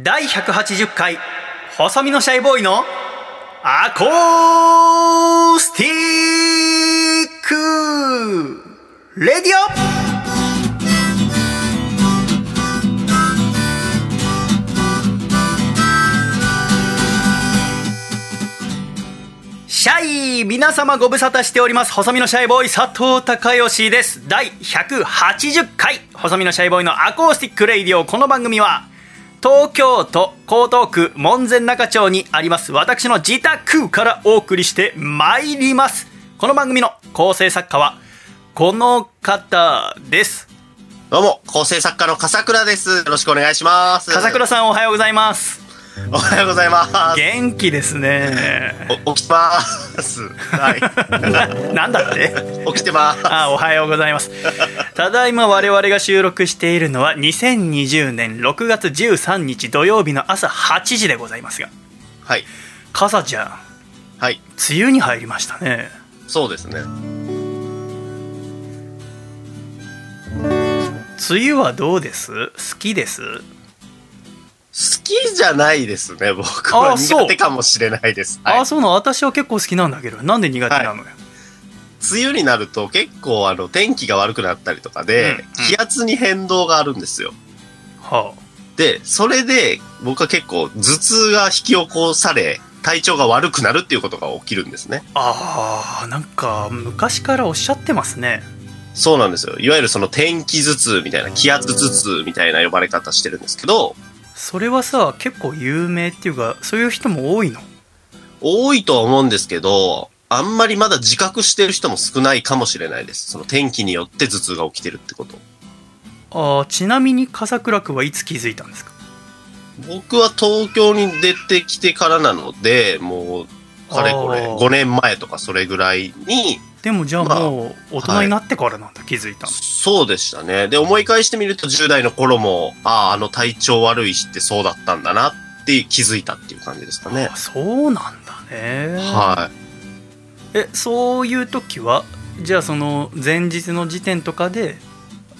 第180回細身のシャイボーイのアコースティック radio。シャイ皆様ご無沙汰しております。細身のシャイボーイ佐藤孝義です。第180回細身のシャイボーイのアコースティック radio。この番組は東京都江東区門前仲町にあります私の自宅からお送りしてまいりますこの番組の構成作家はこの方ですどうも、構成作家の笠倉です。よろしくお願いします。笠倉さんおはようございます おはようございます。元気ですねお起きてます。はい。ななんだって？起きてます。あおはようございますただいま我々が収録しているのは2020年6月13日土曜日の朝8時でございますがはい。傘ちゃんはい。梅雨に入りましたねそうですね。梅雨はどうです？好きです？好きじゃないですね、僕は。あそう苦手かもしれないです。はいあ。そうなの私は結構好きなんだけどなんで苦手なのよ、梅雨になると結構あの天気が悪くなったりとかで、気圧に変動があるんですよ。はで、それで僕は結構頭痛が引き起こされ、体調が悪くなるっていうことが起きるんですね。あ、あーなんか昔からおっしゃってますねそうなんですよ。いわゆるその天気頭痛みたいな、気圧頭痛みたいな呼ばれ方してるんですけど、それはさ結構有名っていうかそういう人も多いの？多いとは思うんですけど、あんまりまだ自覚してる人も少ないかもしれないです。その天気によって頭痛が起きてるってこと。あーちなみに笠倉君はいつ気づいたんですか？僕は東京に出てきてからなので、もう、かれこれ、あー5年前とかそれぐらいに、でもじゃあまあもう大人になってからなんだ、気づいたのそうでしたね。で、思い返してみると10代の頃も、ああ、あの体調悪い日ってそうだったんだなって気づいたっていう感じですかねあ。そうなんだねはい。えそういう時はじゃあその前日の時点とかで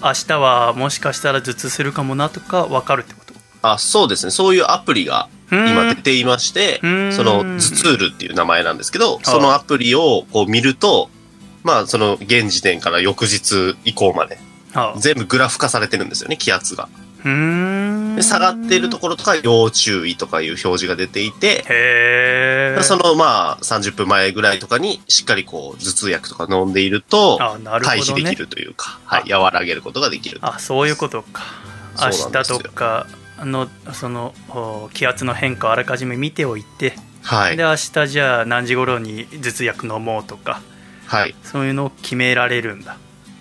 明日はもしかしたら頭痛するかもなとか分かるってこと？あ、そうですね。そういうアプリが今出ていましてその、頭痛ルっていう名前なんですけどあ、そのアプリをこう見ると、まあ、その現時点から翌日以降まで、あ全部グラフ化されてるんですよね、気圧が。で、下がっているところとか要注意とかいう表示が出ていて、そのまあ30分前ぐらいとかにしっかりこう頭痛薬とか飲んでいると回避できるというか、はい、和らげることができる。あそういうことか。明日とかのそのお気圧の変化をあらかじめ見ておいて、はい。で。明日じゃあ何時頃に頭痛薬飲もうとかはい。そういうのを決められるんだ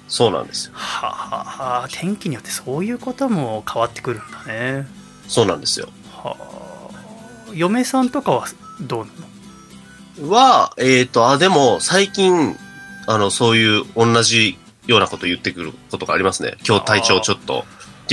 そうなんですよ。はあは天気によってそういうことも変わってくるんだねそうなんですよ。はあ嫁さんとかはどうなの？は、えっ、と、あ、でも最近、あの、そういう同じようなこと言ってくることがありますね。今日体調ちょっと。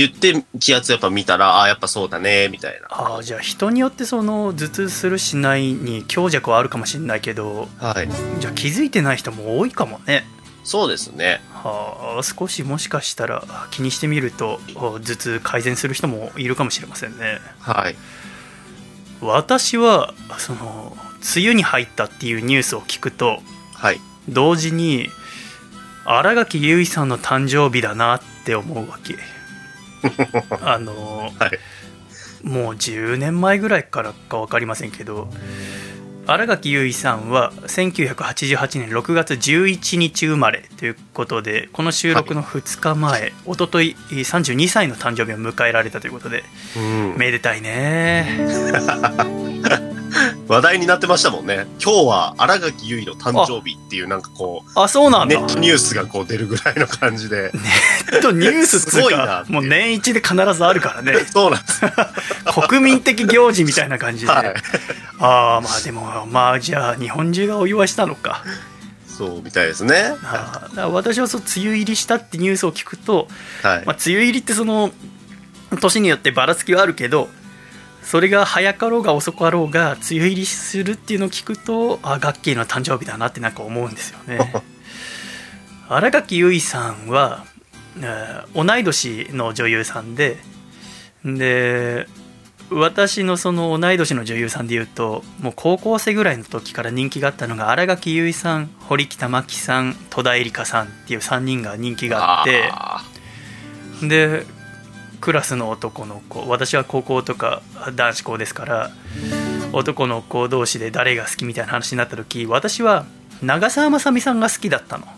って言って気圧やっぱ見たら、あやっぱそうだね、みたいな。ああじゃあ人によってその頭痛するしないに強弱はあるかもしれないけどはい。じゃあ気づいてない人も多いかもねそうですね。はあ少しもしかしたら気にしてみると頭痛改善する人もいるかもしれませんねはい。私はその梅雨に入ったっていうニュースを聞くとはい。同時に新垣結衣さんの誕生日だなって思うわけあのはい。もう10年前ぐらいからか分かりませんけど新垣結衣さんは1988年6月11日生まれということでこの収録の2日前、一昨日32歳の誕生日を迎えられたということでうん。めでたいね 話題になってましたもんね。今日は新垣結衣の誕生日っていうなんかこあそうなう、んだネットニュースがこう出るぐらいの感じで。ネットニュースすごいなもう年一で必ずあるからね そうなんです。国民的行事みたいな感じで、はい。ああまあでもまあじゃあ日本中がお祝いしたのかそうみたいですね。あ私はそう梅雨入りしたってニュースを聞くと、はい。まあ、梅雨入りってその年によってばらつきはあるけどそれが早かろうが遅かろうが梅雨入りするっていうのを聞くとあガッキーの誕生日だなってなんか思うんですよね。新垣結衣さんは、えー同い年の女優さんでで私のその同い年の女優さんでいうともう高校生ぐらいの時から人気があったのが新垣結衣さん堀北真希さん戸田恵梨香さんっていう3人が人気があってあでクラスの男の子。私は高校とか男子校ですから男の子同士で誰が好きみたいな話になった時私は長澤まさみさんが好きだったの。ー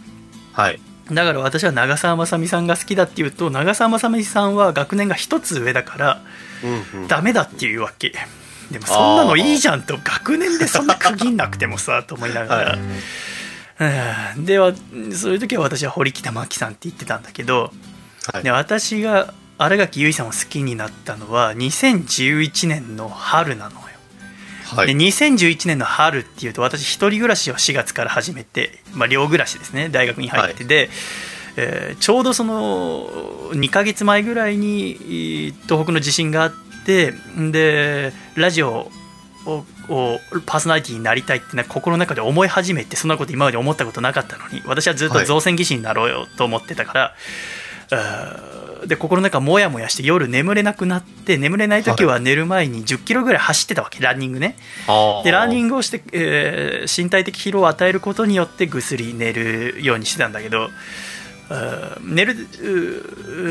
はい。だから私は長澤まさみさんが好きだっていうと長澤まさみさんは学年が一つ上だからうんうん。ダメだっていうわけ。でもそんなのいいじゃんと学年でそんな区切んなくてもさと思いながら、うん。ではそういう時は私は堀北真希さんって言ってたんだけどはい。で私が新垣結衣さんを好きになったのは2011年の春なのよ、ではい。2011年の春っていうと私一人暮らしを4月から始めて、まあ、寮暮らしですね。大学に入ってで、えーちょうどその2ヶ月前ぐらいにえー東北の地震があってでラジオををパーソナリティになりたいってな心の中で思い始めてそんなこと今まで思ったことなかったのに私はずっと造船技師になろうよと思ってたから、で心の中もやもやして夜眠れなくなって眠れない時は寝る前に1 0キロぐらい走ってたわけランニングねあでランニグ。ングをして、えー身体的疲労を与えることによってぐっすり寝るようにしてたんだけど寝る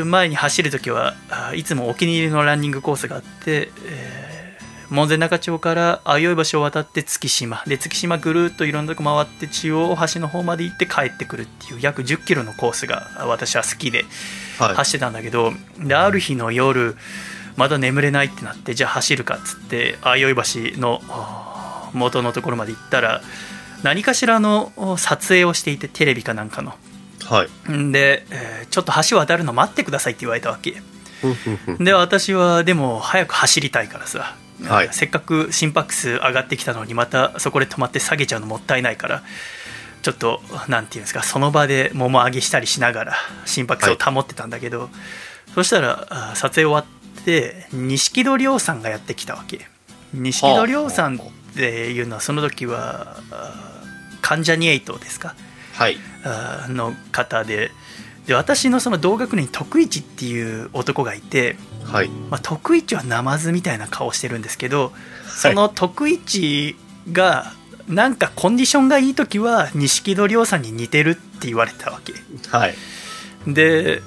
前に走るときはいつもお気に入りのランニングコースがあって、えー門前仲町から相生橋を渡って月島で月島ぐるっといろんなとこ回って中央大橋の方まで行って帰ってくるっていう約1 0キロのコースが私は好きではい。走ってたんだけど、である日の夜まだ眠れないってなってじゃあ走るかっつって相生橋の元のところまで行ったら何かしらのお撮影をしていてテレビかなんかのはい。んで、えーちょっと橋渡るの待ってくださいって言われたわけで私はでも早く走りたいからさ、はい。せっかく心拍数上がってきたのにまたそこで止まって下げちゃうのもったいないからちょっとなんていうんですかその場でもも上げしたりしながら心拍数を保ってたんだけど、そしたらあ撮影終わって錦戸亮さんがやってきたわけ。錦戸亮さんっていうのはその時はあ関ジャニエイトですか？はい。あの方でで私のその同学年に徳一っていう男がいて、はい。まあ、徳一はナマズみたいな顔してるんですけどその徳一がなんかコンディションがいい時は錦戸亮さんに似てるって言われたわけ。はい。で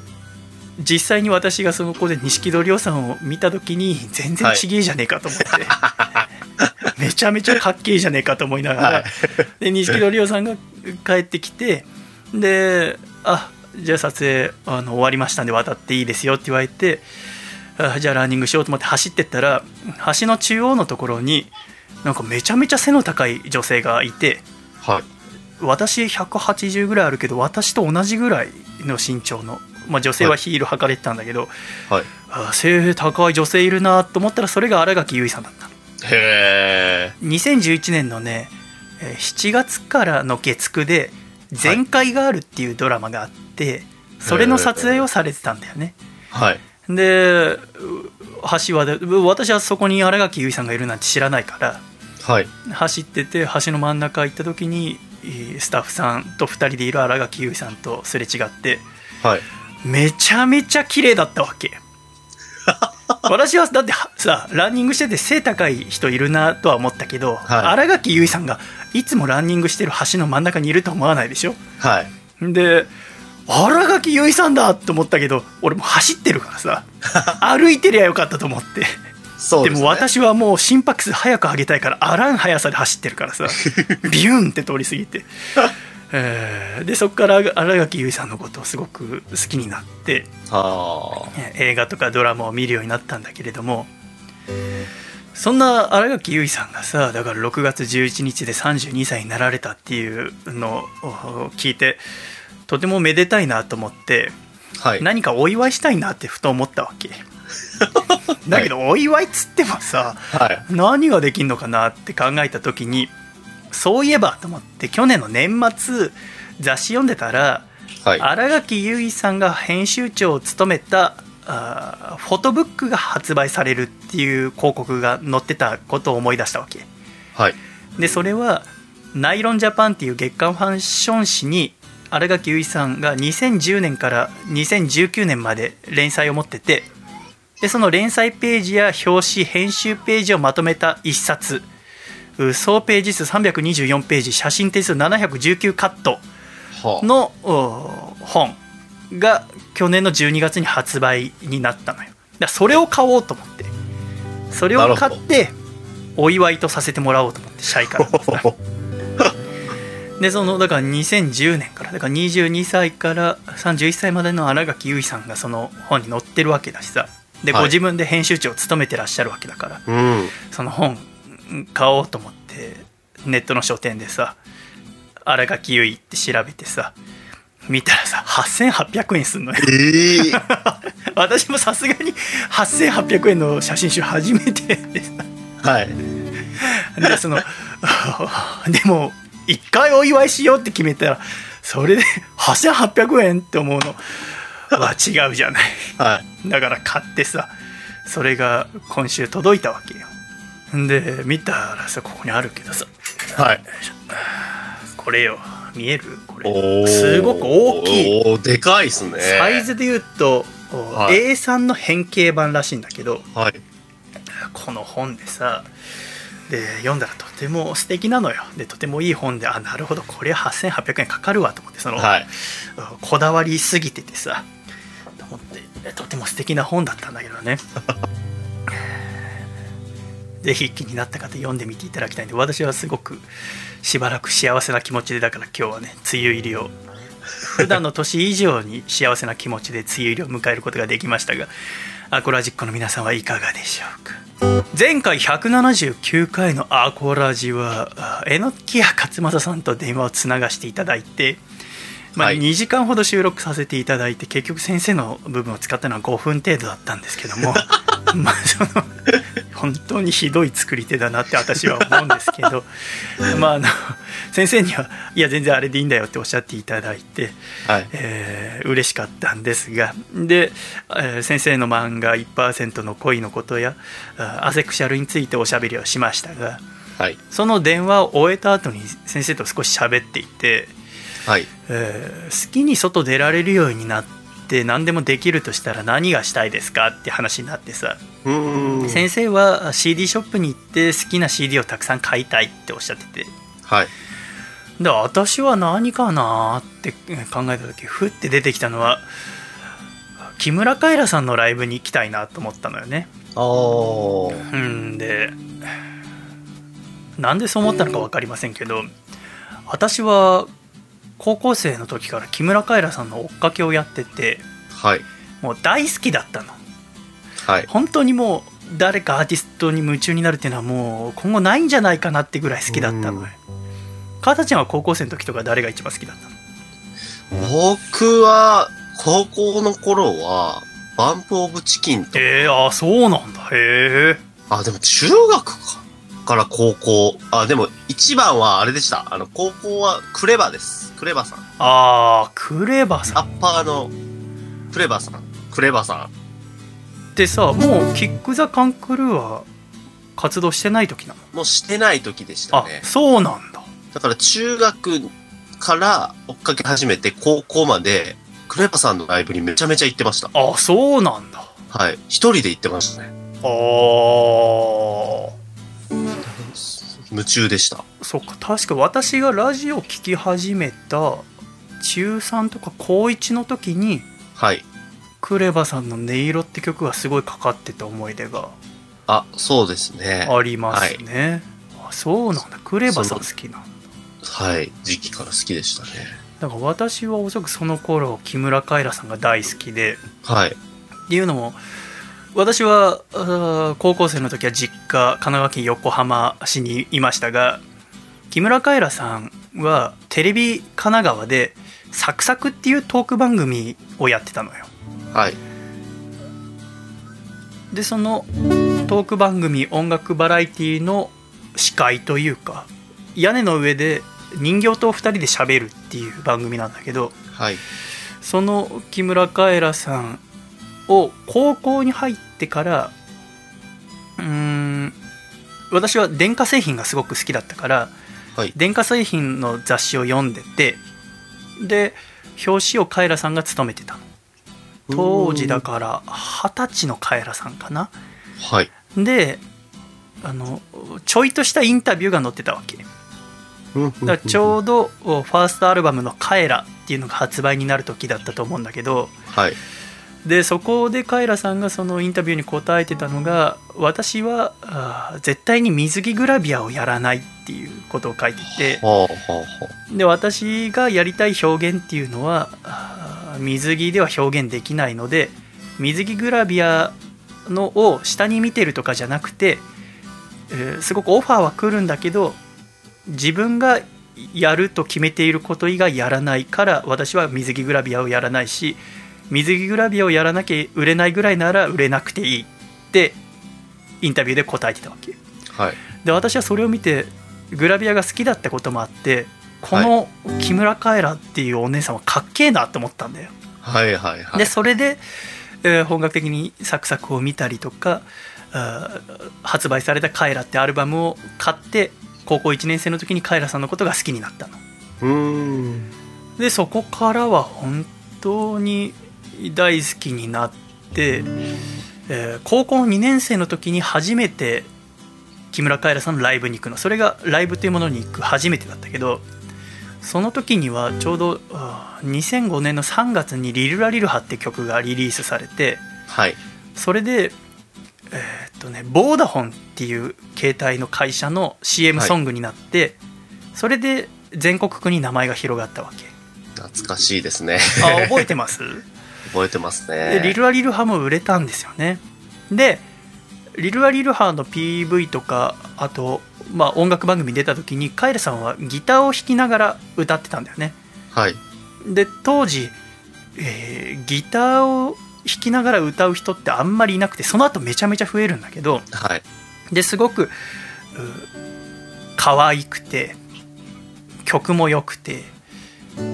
実際に私がその子で錦戸亮さんを見た時に全然ちげえじゃねえかと思って、めちゃめちゃかっけえじゃねえかと思いながら、はい。で錦戸亮さんが帰ってきてであじゃあ撮影あの終わりましたんで渡っていいですよって言われてあじゃあランニングしようと思って走ってったら橋の中央のところになんかめちゃめちゃ背の高い女性がいてはい。私180ぐらいあるけど私と同じぐらいの身長の、まあ、女性はヒール履かれてたんだけど、はい。あ背高い女性いるなと思ったらそれが新垣結衣さんだったのへえ。2011年のねえー7月からの月9で「全開がある」っていうドラマがあってそれの撮影をされてたんだよねはい。でう橋はで私はそこに新垣結衣さんがいるなんて知らないからはい。走ってて橋の真ん中行った時にえースタッフさんと2人でいる新垣結衣さんとすれ違ってはい。めちゃめちゃ綺麗だったわけ 私はだってはさランニングしてて背高い人いるなとは思ったけどはい新垣結衣さんがいつもランニングしてる橋の真ん中にいると思わないでしょ？はい。で新垣結衣さんだと思ったけど俺もう走ってるからさ 歩いてりゃよかったと思ってでそうです、ね。も私はもう心拍数早く上げたいからあらん速さで走ってるからさ ビューンって通り過ぎて、えーでそこから新垣結衣さんのことをすごく好きになってあ映画とかドラマを見るようになったんだけれどもそんな新垣結衣さんがさだから6月11日で32歳になられたっていうのを聞いてとてもめでたいなと思ってあ。はい。何かお祝いしたいなってふと思ったわけ だけどお祝いっつってもさはい。何ができんのかなって考えた時にそういえばと思って去年の年末雑誌読んでたらはい。新垣結衣さんが編集長を務めたあーフォトブックが発売されるっていう広告が載ってたことを思い出したわけはい。でそれはナイロンジャパンっていう月刊ファッション誌に新垣結衣さんが2010年から2019年まで連載を持っててでその連載ページや表紙編集ページをまとめた一冊う総ページ数324ページ写真点数719カットはのお本が去年の12月に発売になったのよ。だそれを買おうと思って。それを買ってお祝いとさせてもらおうと思ってシャイからあ。でそのだから2010年からだから22歳から31歳までの新垣結衣さんがその本に載ってるわけだしさ。で、はい。ご自分で編集長を務めてらっしゃるわけだからうん。その本買おうと思ってネットの書店でさ新垣結衣って調べてさ見たらさ8800円すんのよ。ええ 私もさすがに8800円の写真集初めてでさ。はい。でその でも一回お祝いしようって決めたらそれで8800円って思うの。は違うじゃない。はい。だから買ってさそれが今週届いたわけよで見たらさここにあるけどさ。はい。これよ。見える？こおれー。すごく大きい。おーでかいっすね。サイズで言うと、はい。A3 の変形版らしいんだけどはい。この本でさで読んだらとても素敵なのよ。でとてもいい本であなるほどこれは8800円かかるわと思ってその、はい。こだわりすぎててさと思ってとても素敵な本だったんだけどね ぜひ気になった方読んでみていただきたいんで私はすごくしばらく幸せな気持ちでだから今日はね梅雨入りを普段の年以上に幸せな気持ちで梅雨入りを迎えることができましたがアコラジックの皆さんはいかがでしょうか。前回179回のアコラジはあ榎谷勝正さんと電話をつながしていただいて、まあ、はい。2時間ほど収録させていただいて結局先生の部分を使ったのは5分程度だったんですけども まあその本当にひどい作り手だなって私は思うんですけど まああの先生には「いや全然あれでいいんだよ」っておっしゃっていただいて、はい。えー嬉しかったんですがで、えー先生の漫画「1%の恋のことや」あアセクシャルについておしゃべりをしましたがはい。その電話を終えた後に先生と少し喋っていて、はい。えー好きに外出られるようになって何でもできるとしたら何がしたいですかって話になってさ。先生は CD ショップに行って好きな CD をたくさん買いたいっておっしゃっててはい。で私は何かなって考えた時ふって出てきたのは木村カエラさんのライブに行きたいなと思ったのよね。うんでなんでそう思ったのか分かりませんけど私は高校生の時から木村カエラさんの追っかけをやっててはい。もう大好きだったのはい。本当にもう誰かアーティストに夢中になるっていうのはもう今後ないんじゃないかなってぐらい好きだったのよ川田ちゃんは高校生の時とか誰が一番好きだったの？僕は、高校の頃は、バンプオブチキンと、えー、あそうなんだへえあ、でも中学か。から高校。あ、でも一番はあれでした。あの、高校はクレバです。クレバさん。あークレバさんラッパーのクレバさん。クレバさん。ってさもうキック・ザ・カンクルーは活動してない時なの？もうしてない時でしたあね。そうなんだだから中学から追っかけ始めて高校まで、クレバさんのライブにめちゃめちゃ行ってました。あそうなんだはい。一人で行ってましたね。あー夢中でした。そっか確か私がラジオ聞き始めた中3とか高1の時にはい。クレバさんの「音色」って曲がすごいかかってた思い出があ、そうですね。ありますね、あそうなんだクレバさん好きなんだはい。時期から好きでしたね。だから私はおそらくその頃木村カエラさんが大好きではい。っていうのも私は高校生の時は実家神奈川県横浜市にいましたが木村カエラさんはテレビ神奈川で「サクサク」っていうトーク番組をやってたのよはい。でそのトーク番組音楽バラエティの司会というか屋根の上で人形と2人で喋るっていう番組なんだけどはい。その木村カエラさんを高校に入ってからうーん私は電化製品がすごく好きだったからはい。電化製品の雑誌を読んでてで表紙をカエラさんが務めてたのう当時だから二十歳のカエラさんかなはい。であのちょいとしたインタビューが載ってたわけだちょうどファーストアルバムの「カエラ」っていうのが発売になる時だったと思うんだけどはい。でそこでカエラさんがそのインタビューに答えてたのが私はあー絶対に水着グラビアをやらないっていうことを書いてて。で私がやりたい表現っていうのは水着では表現できないので水着グラビアのを下に見てるとかじゃなくて、えーすごくオファーは来るんだけど自分がやると決めていること以外やらないから私は水着グラビアをやらないし水着グラビアをやらなきゃ売れないぐらいなら売れなくていいってインタビューで答えてたわけはい。で私はそれを見てグラビアが好きだったこともあってこの木村カエラっていうお姉さんはかっけえなって思ったんだよはいはいはい。でそれで、えー本格的にサクサクを見たりとか発売された「カエラ」ってアルバムを買って高校1年生の時にカエラさんのことが好きになったのうーん。でそこからは本当に大好きになって、えー高校2年生の時に初めて木村カエラさんのライブに行くのそれがライブというものに行く初めてだったけどその時にはちょうどあー2005年の3月に「リルラリルハ」って曲がリリースされてはい。それでえーっとねボーダフォンっていう携帯の会社の CM ソングになって、それで全国区に名前が広がったわけ懐かしいですね。あ覚えてます？覚えてますでね。リルアリルハも売れたんですよねでリルアリルハの PV とかあと、まあ、音楽番組に出た時にカエルさんはギターを弾きながら歌ってたんだよねはい。で当時、えーギターを弾きながら歌う人ってあんまりいなくてその後めちゃめちゃ増えるんだけどはい。ですごくう可愛くて曲も良くて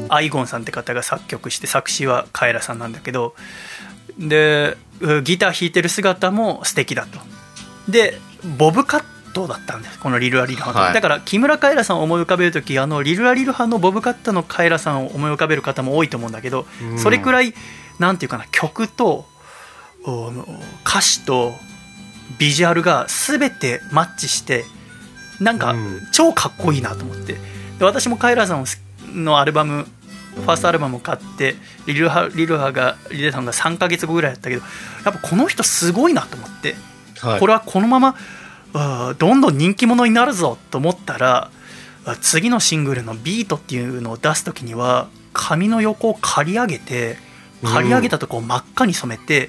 アイゴンさんって方が作曲して作詞はカエラさんなんだけどでうギター弾いてる姿も素敵だと。でボブカットだったんですこのリルアリルハの、はい。だから木村カエラさんを思い浮かべる時あのリルアリルハのボブカットのカエラさんを思い浮かべる方も多いと思うんだけどうん。それくらいなんていうかな曲とお歌詞とビジュアルが全てマッチしてなんかうん。超かっこいいなと思って。で私もカエラさんのアルバムファーストアルバムを買ってリルハリルハがリレーさんが3ヶ月後ぐらいだったけどやっぱこの人すごいなと思ってはい。これはこのままどんどん人気者になるぞと思ったらあ次のシングルの「ビートっていうのを出す時には髪の横を刈り上げて刈り上げたとこを真っ赤に染めて、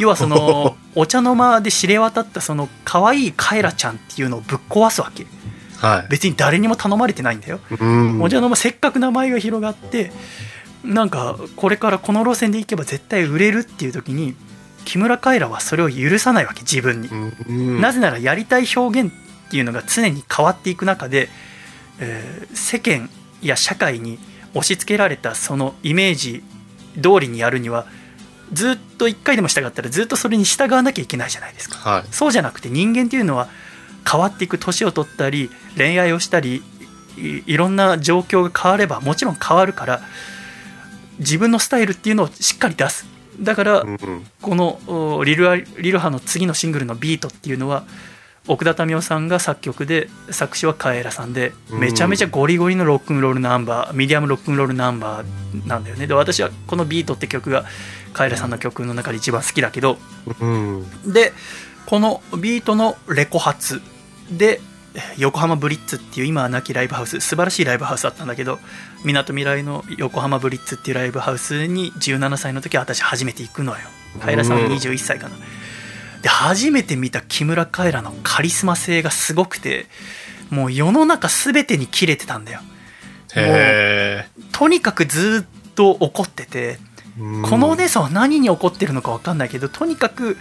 要はその お茶の間で知れ渡ったその可愛いカエラちゃんっていうのをぶっ壊すわけはい。別に誰にも頼まれてないんだよ、うん。お茶の間せっかく名前が広がってなんかこれからこの路線で行けば絶対売れるっていう時に木村カエラはそれを許さないわけ自分に。うん。なぜならやりたい表現っていうのが常に変わっていく中で、えー世間や社会に押し付けられたそのイメージ通りにやるにはずっと1回でも従ったらずっとそれに従わなきゃいけないじゃないですか。はい。そうじゃなくて人間っていうのは変わっていく年を取ったり恋愛をしたりいいろんな状況が変わればもちろん変わるから自分のスタイルっていうのをしっかり出す。だから、うんうん。このおリルアリルハの次のシングルの「ビートっていうのは奥田民生さんが作曲で作詞はカエラさんでうん。めちゃめちゃゴリゴリのロックンロールナンバーミディアムロックンロールナンバーなんだよね。で私はこの「ビートって曲がカエラさんの曲の中で一番好きだけどうん。でこのビートのレコ発で横浜ブリッツっていう今は亡きライブハウス素晴らしいライブハウスだったんだけどみなとみらいの横浜ブリッツっていうライブハウスに17歳の時私初めて行くのよ。カエラさんは21歳かな。で初めて見た木村カエラのカリスマ性がすごくてもう世の中全てに切れてたんだよ。へとにかくずっと怒っててえ。このお姉さんは何に怒ってるのか分かんないけどとにかく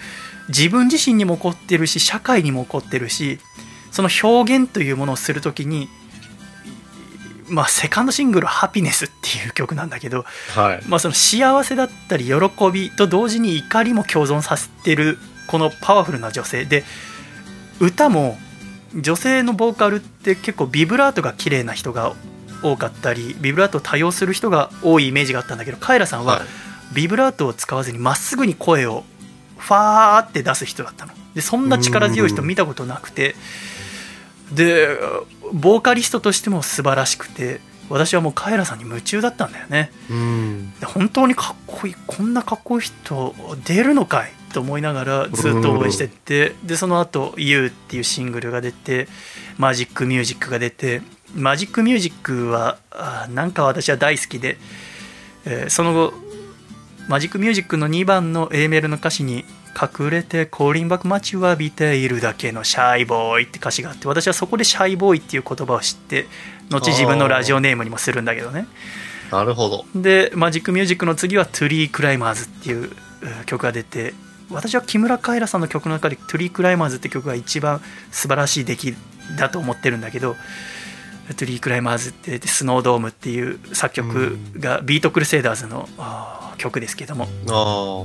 自分自身にも怒ってるし社会にも怒ってるしその表現というものをするときにまあセカンドシングル「ハピネス」っていう曲なんだけど、はい。まあ、その幸せだったり喜びと同時に怒りも共存させてるこのパワフルな女性。で歌も女性のボーカルって結構ビブラートが綺麗な人が多かったりビブラートを多用する人が多いイメージがあったんだけどカエラさんははい。ビブラートを使わずにまっすぐに声をファーって出す人だったの。でそんな力強い人見たことなくてでボーカリストとしても素晴らしくて私はもうカエラさんに夢中だったんだよねうん。で本当にかっこいいこんなかっこいい人出るのかい？と思いながらずっと応援してってでその後 You」っていうシングルが出てマジックミュージックが出てマジックミュージックはあなんか私は大好きで、えーその後マジックミュージックの2番の A メロの歌詞に「隠れて降臨幕待ちわびているだけのシャイボーイ」って歌詞があって私はそこでシャイボーイっていう言葉を知って後自分のラジオネームにもするんだけどね。なるほど。でマジックミュージックの次は「Tree Climbers」っていうう曲が出て私は木村カエラさんの曲の中で「Tree Climbers」って曲が一番素晴らしい出来だと思ってるんだけど「トゥリークライマーズ」ってでスノードームっていう作曲がビートクルセイダーズの曲ですけども。あ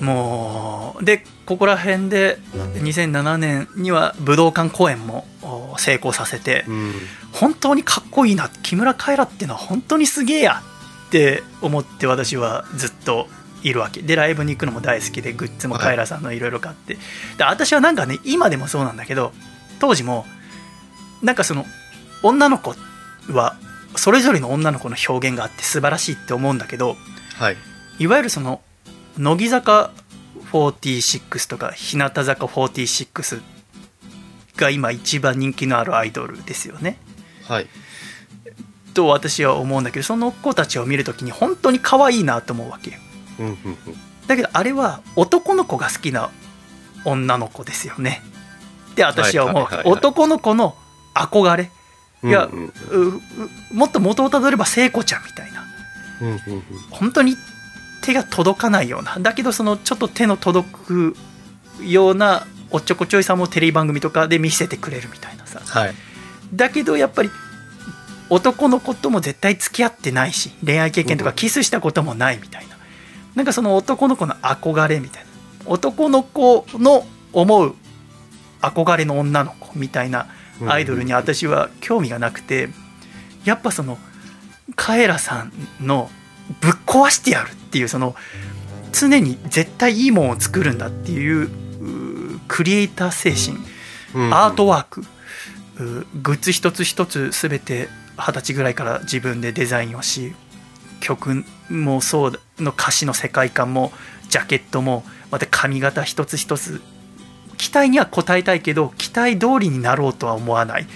もうでここら辺で2007年には武道館公演もお成功させてあ。うん。本当にかっこいいな木村カエラっていうのは本当にすげえやって思って私はずっといるわけでライブに行くのも大好きでグッズもカエラさんのいろいろ買って、で私はなんかね今でもそうなんだけど当時もなんかその女の子はそれぞれの女の子の表現があって素晴らしいって思うんだけどはい。いわゆるその乃木坂46とか日向坂46が今一番人気のあるアイドルですよね。はい。と私は思うんだけどその子たちを見るときに本当に可愛いなと思うわけよ。うんうんうん。だけどあれは男の子が好きな女の子ですよね。で私は思う、男の子の憧れ。いやうんうん。ううもっと元をたどれば聖子ちゃんみたいな。うんうんうん。本当に手が届かないような。だけどそのちょっと手の届くようなおっちょこちょいさもテレビ番組とかで見せてくれるみたいなさ。はい。だけどやっぱり男の子とも絶対付き合ってないし恋愛経験とかキスしたこともないみたいな。なんかその男の子の憧れみたいな。男の子の思う憧れの女の子みたいなアイドルに私は興味がなくてやっぱそのカエラさんのぶっ壊してやるっていうその常に絶対いいものを作るんだっていうクリエイター精神うんうん。アートワーク、うグッズ一つ一つ全て二十歳ぐらいから自分でデザインをし曲もそうの歌詞の世界観もジャケットもまた髪型一つ一つ期待には応えたいけど期待通りになろうとは思わない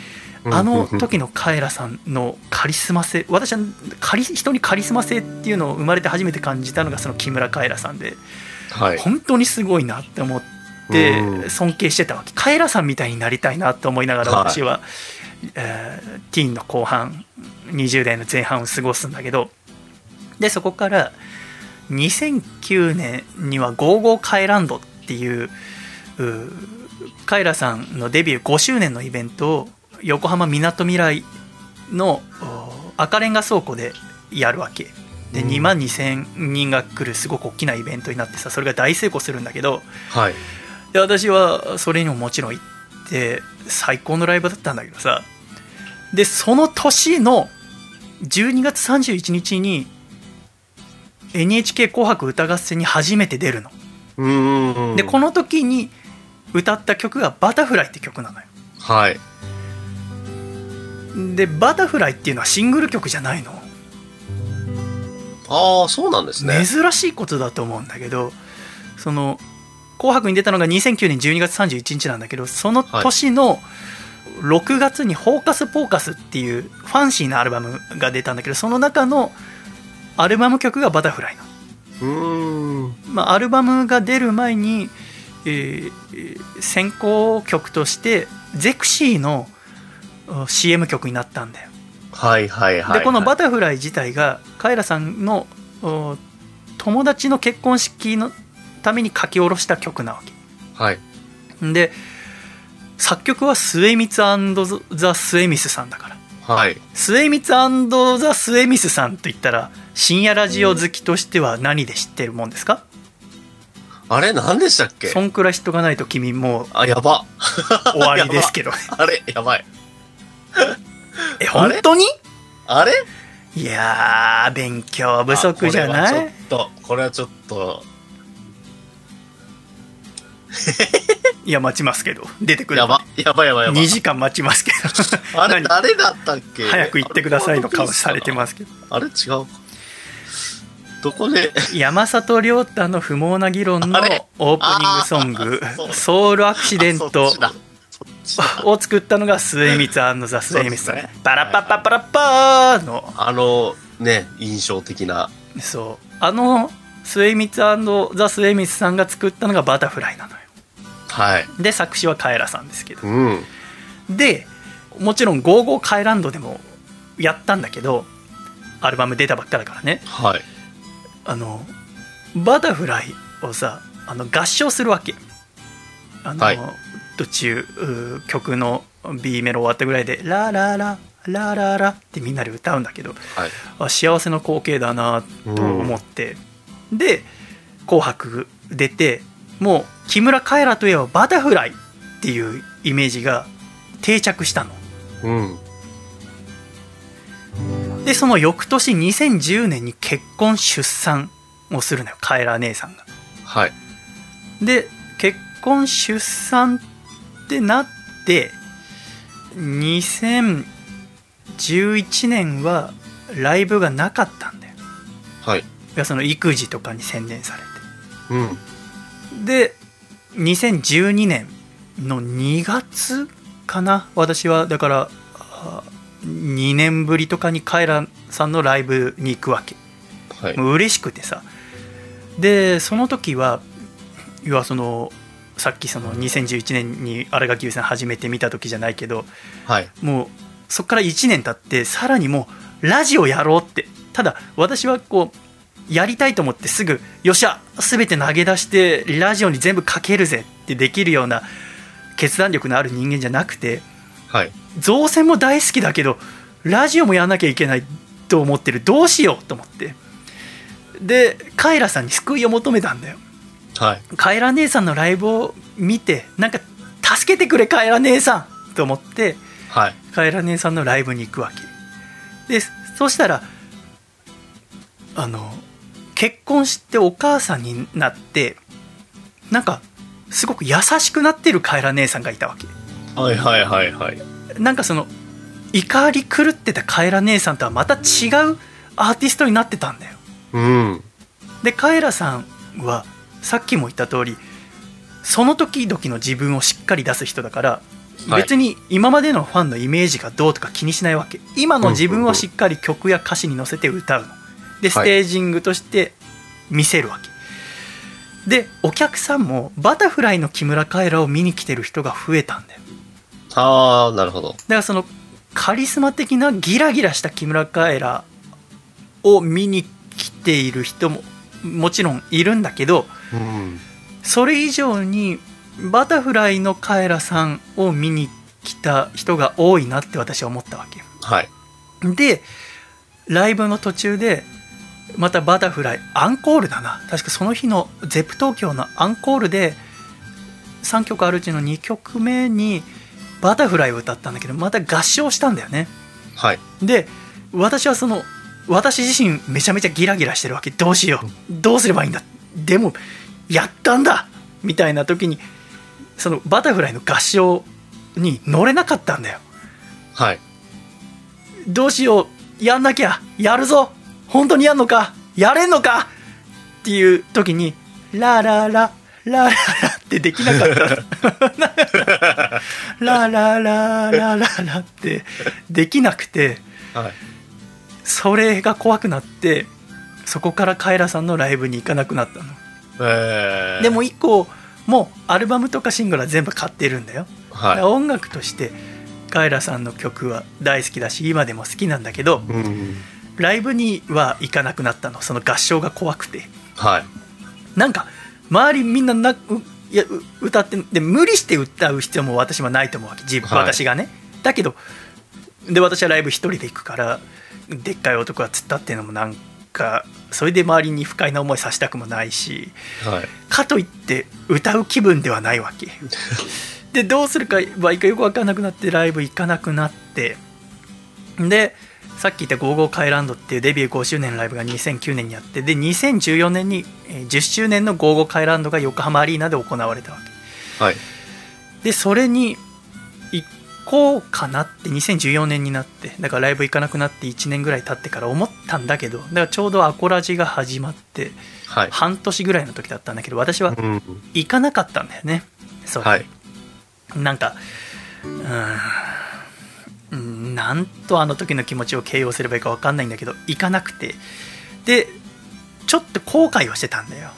あの時のカエラさんのカリスマ性私はカリ人にカリスマ性っていうのを生まれて初めて感じたのがその木村カエラさんではい。本当にすごいなって思っうてん。尊敬してたわけ。カエラさんみたいになりたいなと思いながらはい。私は、えーティーンの後半20代の前半を過ごすんだけどでそこから2009年には「ゴーゴーカエランド」っていううカエラさんのデビュー5周年のイベントを横浜みなとみらいのお赤レンガ倉庫でやるわけ。でうん。2万2000人が来るすごく大きなイベントになってさそれが大成功するんだけど。はい。で私はそれにももちろん行って最高のライブだったんだけどさ。でその年の12月31日に NHK 紅白歌合戦に初めて出るの。うーん。でこの時に歌った曲が「バタフライ」って曲なのよ。はい。で「バタフライ」っていうのはシングル曲じゃないの？ああ、そうなんですね。珍しいことだと思うんだけどその「紅白」に出たのが2009年12月31日なんだけどその年の6月に「フォーカス・ポーカス」っていうファンシーなアルバムが出たんだけどその中のアルバム曲が「バタフライ」なの。まあ、アルバムが出る前に、えーえー先行曲としてゼクシーのお CM 曲になったんだよ。はいはいはい。でこの「バタフライ」自体がカエラさんのお友達の結婚式のために書き下ろした曲なわはい。けで作曲はスウェイミツザ・スウェイミスさんだからはい。スウェイミツザ・スウェイミスさんといったら深夜ラジオ好きとしては何で知ってるもんですか？あれ何でしたっけ？そんくらい知っとかないと君もあ、やば。う終わりですけど あれやばい。え本当に？あれ？いやー勉強不足じゃない？ちょっとこれはちょっと。いや待ちますけど。出てくる。やばやばいやばいやばい。2時間待ちますけど。あれ何？誰だったっけ？早く行ってくださいの顔されてますけど。あれ違うか。どこで？山里亮太の不毛な議論のオープニングソング。あーそう「ソウルアクシデント を作ったのが末光ザ・末光さん、ね。パラッパッパッパラッパーの。あのね印象的な。そう。あの末光ザ・末光さんが作ったのが「バタフライ」なのよ。はい。で作詞はカエラさんですけど。うん。でもちろん「ゴーゴーカエランド」でもやったんだけどアルバム出たばっかだからね。はい。あのバタフライをさあの合唱するわけ。あの、はい途中曲の B メロ終わったぐらいで「ララララララ」ってみんなで歌うんだけどはい。あ幸せな光景だなと思って、で「紅白」出てもう木村カエラといえばバタフライっていうイメージが定着したの。うん。でその翌年2010年に結婚出産をするのよカエラ姉さんが。はい。で結婚出産ってなって2011年はライブがなかったんだよ。はい。いやその育児とかに専念されうん。てで2012年の2月かな？私はだからあ2年ぶりとかにカエラさんのライブに行くわけ。はい。もう嬉しくてさ。でその時は要はそのさっきその2011年に新垣結衣さん初めて見た時じゃないけどはい。もうそっから1年経ってさらにもうラジオやろうって。ただ私はこうやりたいと思ってすぐよっしゃ全て投げ出してラジオに全部かけるぜってできるような決断力のある人間じゃなくてはい。造船も大好きだけどラジオもやんなきゃいけないと思ってる。どうしようと思って。でカイラさんに救いを求めたんだよはい。カエラ姉さんのライブを見てなんか助けてくれカエラ姉さんと思ってはい。カエラ姉さんのライブに行くわけ。でそしたらあの結婚してお母さんになってなんかすごく優しくなってるカエラ姉さんがいたわけ。はいはいはいはい。なんかその怒り狂ってたカエラ姉さんとはまた違うアーティストになってたんだよ。うん。でカエラさんはさっきも言った通りその時々の自分をしっかり出す人だから、はい。別に今までのファンのイメージがどうとか気にしないわけ。今の自分をしっかり曲や歌詞に乗せて歌うの。でステージングとして見せるわけ、でお客さんもバタフライの木村カエラを見に来てる人が増えたんだよ。ああなるほど。だからそのカリスマ的なギラギラした木村カエラを見に来ている人ももちろんいるんだけどうんそれ以上にバタフライのカエラさんを見に来た人が多いなって私は思ったわけはい。でライブの途中でまたバタフライアンコールだな。確かその日の ZEP 東京のアンコールで3曲あるうちの2曲目にバタフライを歌ったんだけどまた合唱したんだよね。はい。で私はその私自身めちゃめちゃギラギラしてるわけ。どうしよう。どうすればいいんだ。でもやったんだ。みたいな時にそのバタフライの合唱に乗れなかったんだよ。はい。どうしよう。やんなきゃ。やるぞ。本当にやんのか。やれんのか。っていう時にララララララってできなかった。ララララララってできなくて。はいそれが怖くなってそこからカエラさんのライブに行かなくなったの。えー、でも以降もうアルバムとかシングルは全部買ってるんだよ、は音楽としてカエラさんの曲は大好きだし今でも好きなんだけどいうん。ライブには行かなくなったの。その合唱が怖くて。はい。なんか周りみんななういやう歌ってで無理して歌う必要も私はないと思うわけ。自分、はい。私がね。だけどで私はライブ一人で行くからでっかい男が釣ったっていうのもなんかそれで周りに不快な思いさせたくもないしはい。かといって歌う気分ではないわけ。でどうするかはいいかよく分かんなくなってライブ行かなくなってでさっき言った「ゴーゴーカイランド」っていうデビュー5周年のライブが2009年にあってで2014年にえー10周年の「ゴーゴーカイランド」が横浜アリーナで行われたわけ。はい。でそれに行こうかなって2014年になってだからライブ行かなくなって1年ぐらい経ってから思ったんだけどだからちょうどアコラジが始まってはい。半年ぐらいの時だったんだけど私はうん。行かなかったんだよねそう、はい。なんかうんなんとあの時の気持ちを形容すればいいか分かんないんだけど行かなくてでちょっと後悔をしてたんだよ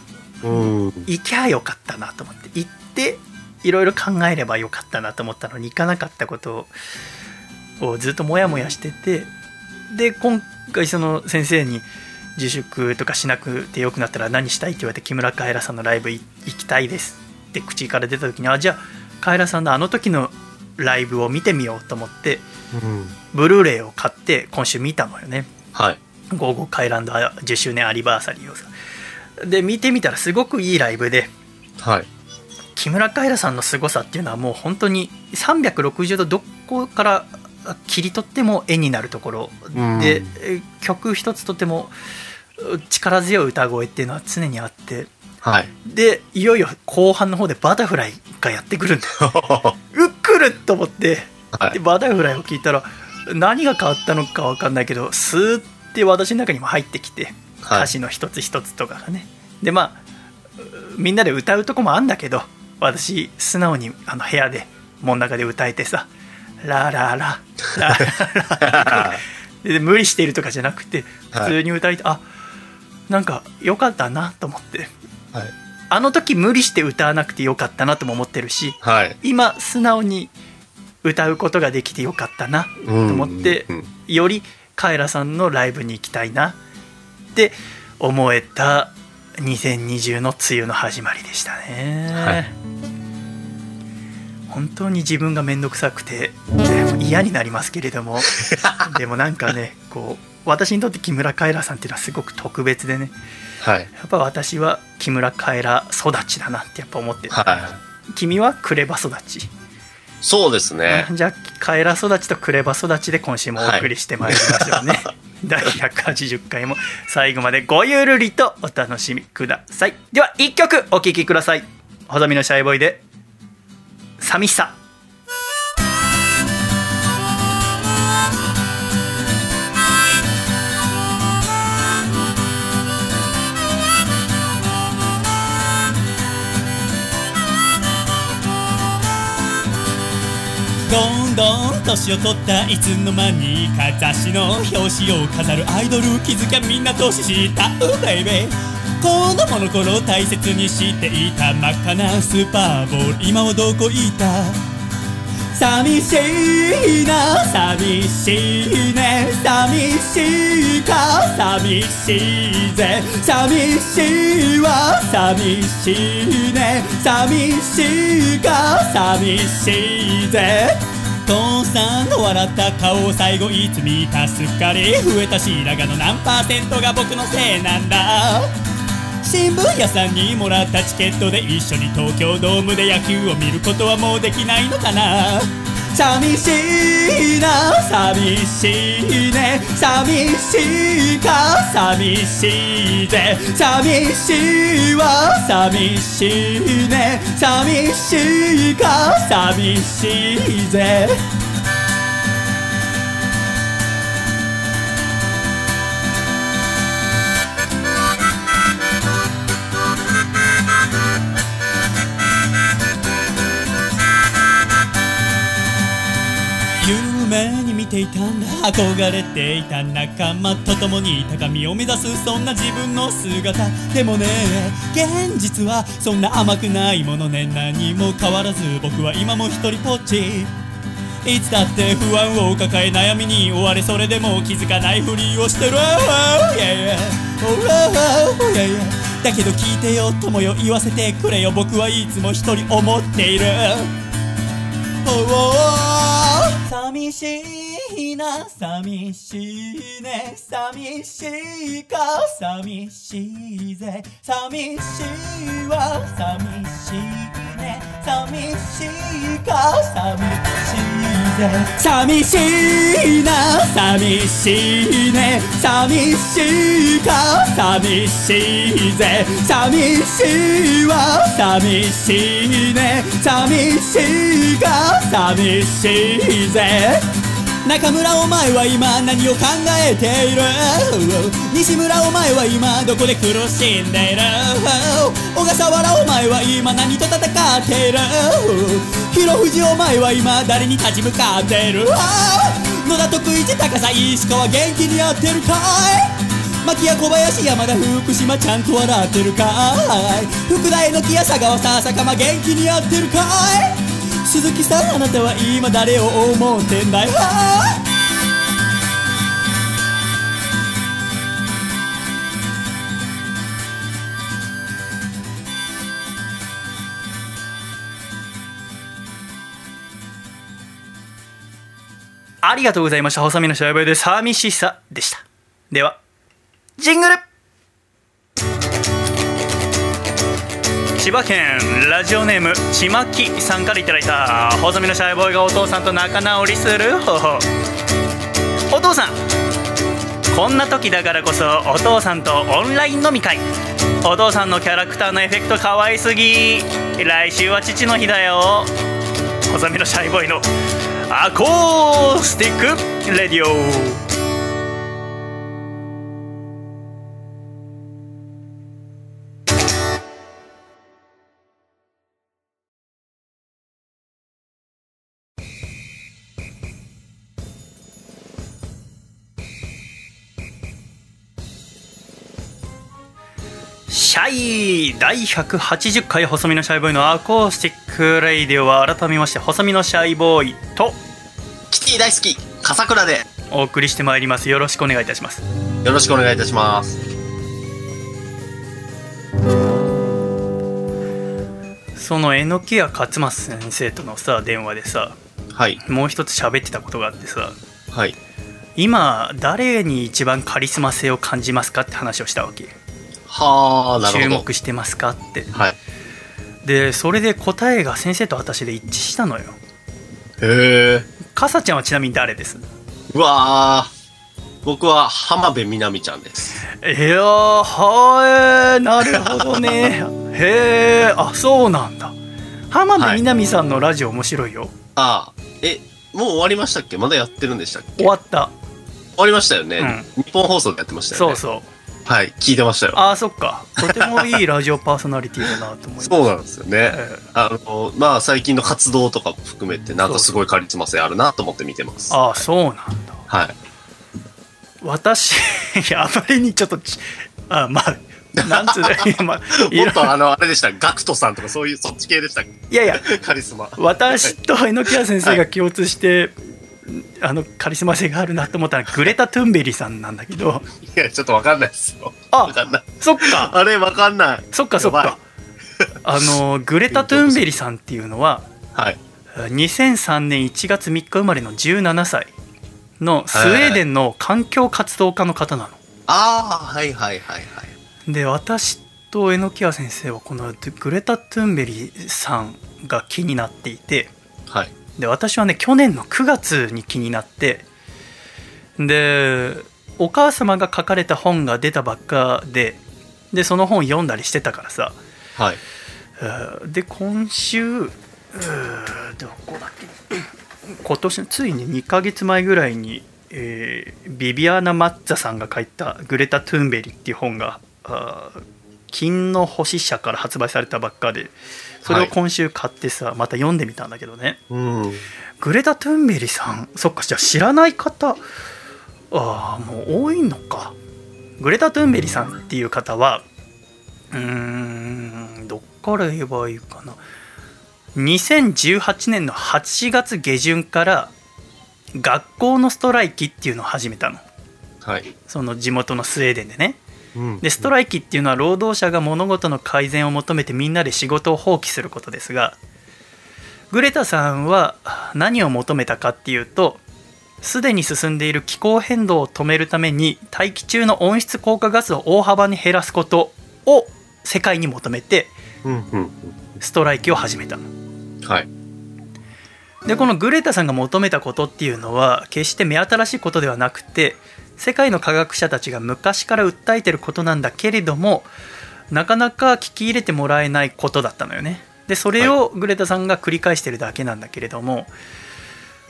うん。行きゃよかったなと思って行っていろいろ考えればよかったなと思ったのに行かなかったことをずっとモヤモヤしててで今回その先生に自粛とかしなくてよくなったら何したいって言われて木村カエラさんのライブい行きたいですって口から出た時にあじゃあカエラさんのあの時のライブを見てみようと思ってうん。ブルーレイを買って今週見たのよねはい。「ゴーゴーカイランド10周年アニバーサリー」をさで見てみたらすごくいいライブではい。木村カエラさんの凄さっていうのはもう本当に360度どこから切り取っても絵になるところうん。曲一つとてもう力強い歌声っていうのは常にあってはい。でいよいよ後半の方でバタフライがやってくるんだよ。うっくると思って。はい。でバタフライを聞いたら何が変わったのか分かんないけどスーって私の中にも入ってきてはい。歌詞の一つ一つとかがね、でまあうみんなで歌うとこもあんだけど私素直にあの部屋で門中で歌えてさ「ララララララ 」で無理しているとかじゃなくてはい。普通に歌えて、あなんか良かったなと思って。はい。あの時無理して歌わなくてよかったなとも思ってるしはい。今素直に歌うことができてよかったなと思ってうん。よりカエラさんのライブに行きたいなって思えた2020の梅雨の始まりでしたね、はい。本当に自分が面倒くさくて嫌になりますけれども でもなんかねこう私にとって木村カエラさんっていうのはすごく特別でね。はい。やっぱ私は木村カエラ育ちだなってやっぱ思ってる、はい。君はクレバ育ち？そうですね。じゃあカエラ育ちとクレバ育ちで今週もお送りしてまいりましょうね、第180回も最後までごゆるりとお楽しみください。では1曲お聴きください。細身のシャイボーイで「寂しさ」どんどん年を取ったいつの間にか雑誌の表紙を飾るアイドル気づきゃみんな年下うベイベー子供の頃大切にしていた真っ赤なスーパーボール。今はどこいた？寂しいな寂しいね寂しいか寂しいぜ寂しいわ寂しいね寂しいか寂しいぜ。父さんの笑った顔を最後いつ見たすっかり増えた白髪の何パーセントが僕のせいなんだ。新聞屋さんにもらったチケットで一緒に東京ドームで野球を見ることはもうできないのかな？寂しいな寂しいね。寂しいか寂しいぜ。寂しいわ寂しいね。寂しいか寂しいぜ。夢に見ていたんだ憧れていた仲間と共に高みを目指すそんな自分の姿。でもね現実はそんな甘くないものね。何も変わらず僕は今も一人ぽっち。いつだって不安を抱え悩みに追われそれでも気づかないふりをしてる。だけど聞いてよ友よ言わせてくれよ。僕はいつも一人思っている。Oh, oh, oh. 寂しいな寂しいね寂しいか寂しいぜ。寂しいわ寂しいね。寂しいか寂しいぜ。寂しいな寂しいね。寂しいか寂しいぜ。寂しいわ寂しいね。寂しいか寂しいぜ。中村お前は今何を考えている？西村お前は今どこで苦しんでいる？小笠原お前は今何と戦っている？広藤お前は今誰に立ち向かっている？野田徳一高さ石川元気にやってるかい？牧谷小林山田福島ちゃんと笑ってるかい？福田榎木や佐川さ坂間元気にやってるかい？鈴木さんあなたは今誰を思ってんだよあ。りがとうございました。細身のシャイボーイで寂しさでした。ではジングル。千葉県ラジオネームちまきさんからいただいた細身のシャイボーイがお父さんと仲直りする方法お父さんこんな時だからこそお父さんとオンライン飲み会。お父さんのキャラクターのエフェクト可愛すぎ。来週は父の日だよ。細身のシャイボーイのアコースティックレディオ。シャイ第180回細身のシャイボーイのアコースティックレイディオは改めまして細身のシャイボーイとキティ大好き、笠倉で。お送りしてまいりますよろしくお願いいたしますよろしくお願いいたします。その榎谷勝松先生とのさ電話でさはい。もう一つ喋ってたことがあってさはい。今誰に一番カリスマ性を感じますかって話をしたわけはあ、なる注ほど。目してますかってはい。でそれで答えが先生と私で一致したのよへえ。かさちゃんはちなみに誰です？うわー。僕は浜辺美波ちゃんです。いやーはーなるほどね へえあそうなんだ浜辺美波さんのラジオ面白いよ、ああ。え、もう終わりましたっけ？まだやってるんでしたっけ？終わった終わりましたよね。日本放送でやってましたよね。そうそうはい。聞いてましたよ。ああそっかとてもいいラジオパーソナリティだなと思いますそうなんですよね。ええあの、まあ、最近の活動とかも含めて、なんかすごいカリスマ性あるなと思って見てます。ああそうなんだはい。私いやあまりにちょっとちあまあなんつうの 今もっとあの、あれでした、ガクトさんとかそういう、そっち系でしたっいやいやけカリスマ。私と榎谷先生が共通して、あのカリスマ性があるなと思ったらグレタ・トゥンベリさんなんだけどいや、ちょっとわかんないですよ。あわかんない。そっかあれ、わかんない。そっかそっかあの グレタ・トゥンベリさんっていうのははい。2003年1月3日生まれの17歳のスウェーデンの環境活動家の方なの。ああ、はいはいはいはい。で私と榎谷先生はこのグレタ・トゥンベリさんが気になっていてはい。で私はね去年の9月に気になってでお母様が書かれた本が出たばっかででその本読んだりしてたからさ。はい。えーで今週どこだっけ。今年ついに2ヶ月前ぐらいに、えービビアーナ・マッツァさんが書いた「グレタ・トゥーンベリ」っていう本が金の星社から発売されたばっかでそれを今週買ってさ、また読んでみたんだけどね。うん。グレタ・トゥーンベリさん。そっかじゃあ知らない方ああもう多いのか。グレタ・トゥーンベリさんっていう方はうーんどっから言えばいいかな。2018年の8月下旬から学校のストライキっていうのを始めたの。はい。その地元のスウェーデンでね。うんでストライキっていうのは労働者が物事の改善を求めてみんなで仕事を放棄することですがグレタさんは何を求めたかっていうとすでに進んでいる気候変動を止めるために大気中の温室効果ガスを大幅に減らすことを世界に求めてストライキを始めた。のはい。でこのグレタさんが求めたことっていうのは決して目新しいことではなくて世界の科学者たちが昔から訴えてることなんだけれどもなかなか聞き入れてもらえないことだったのよね。でそれをグレタさんが繰り返してるだけなんだけれども、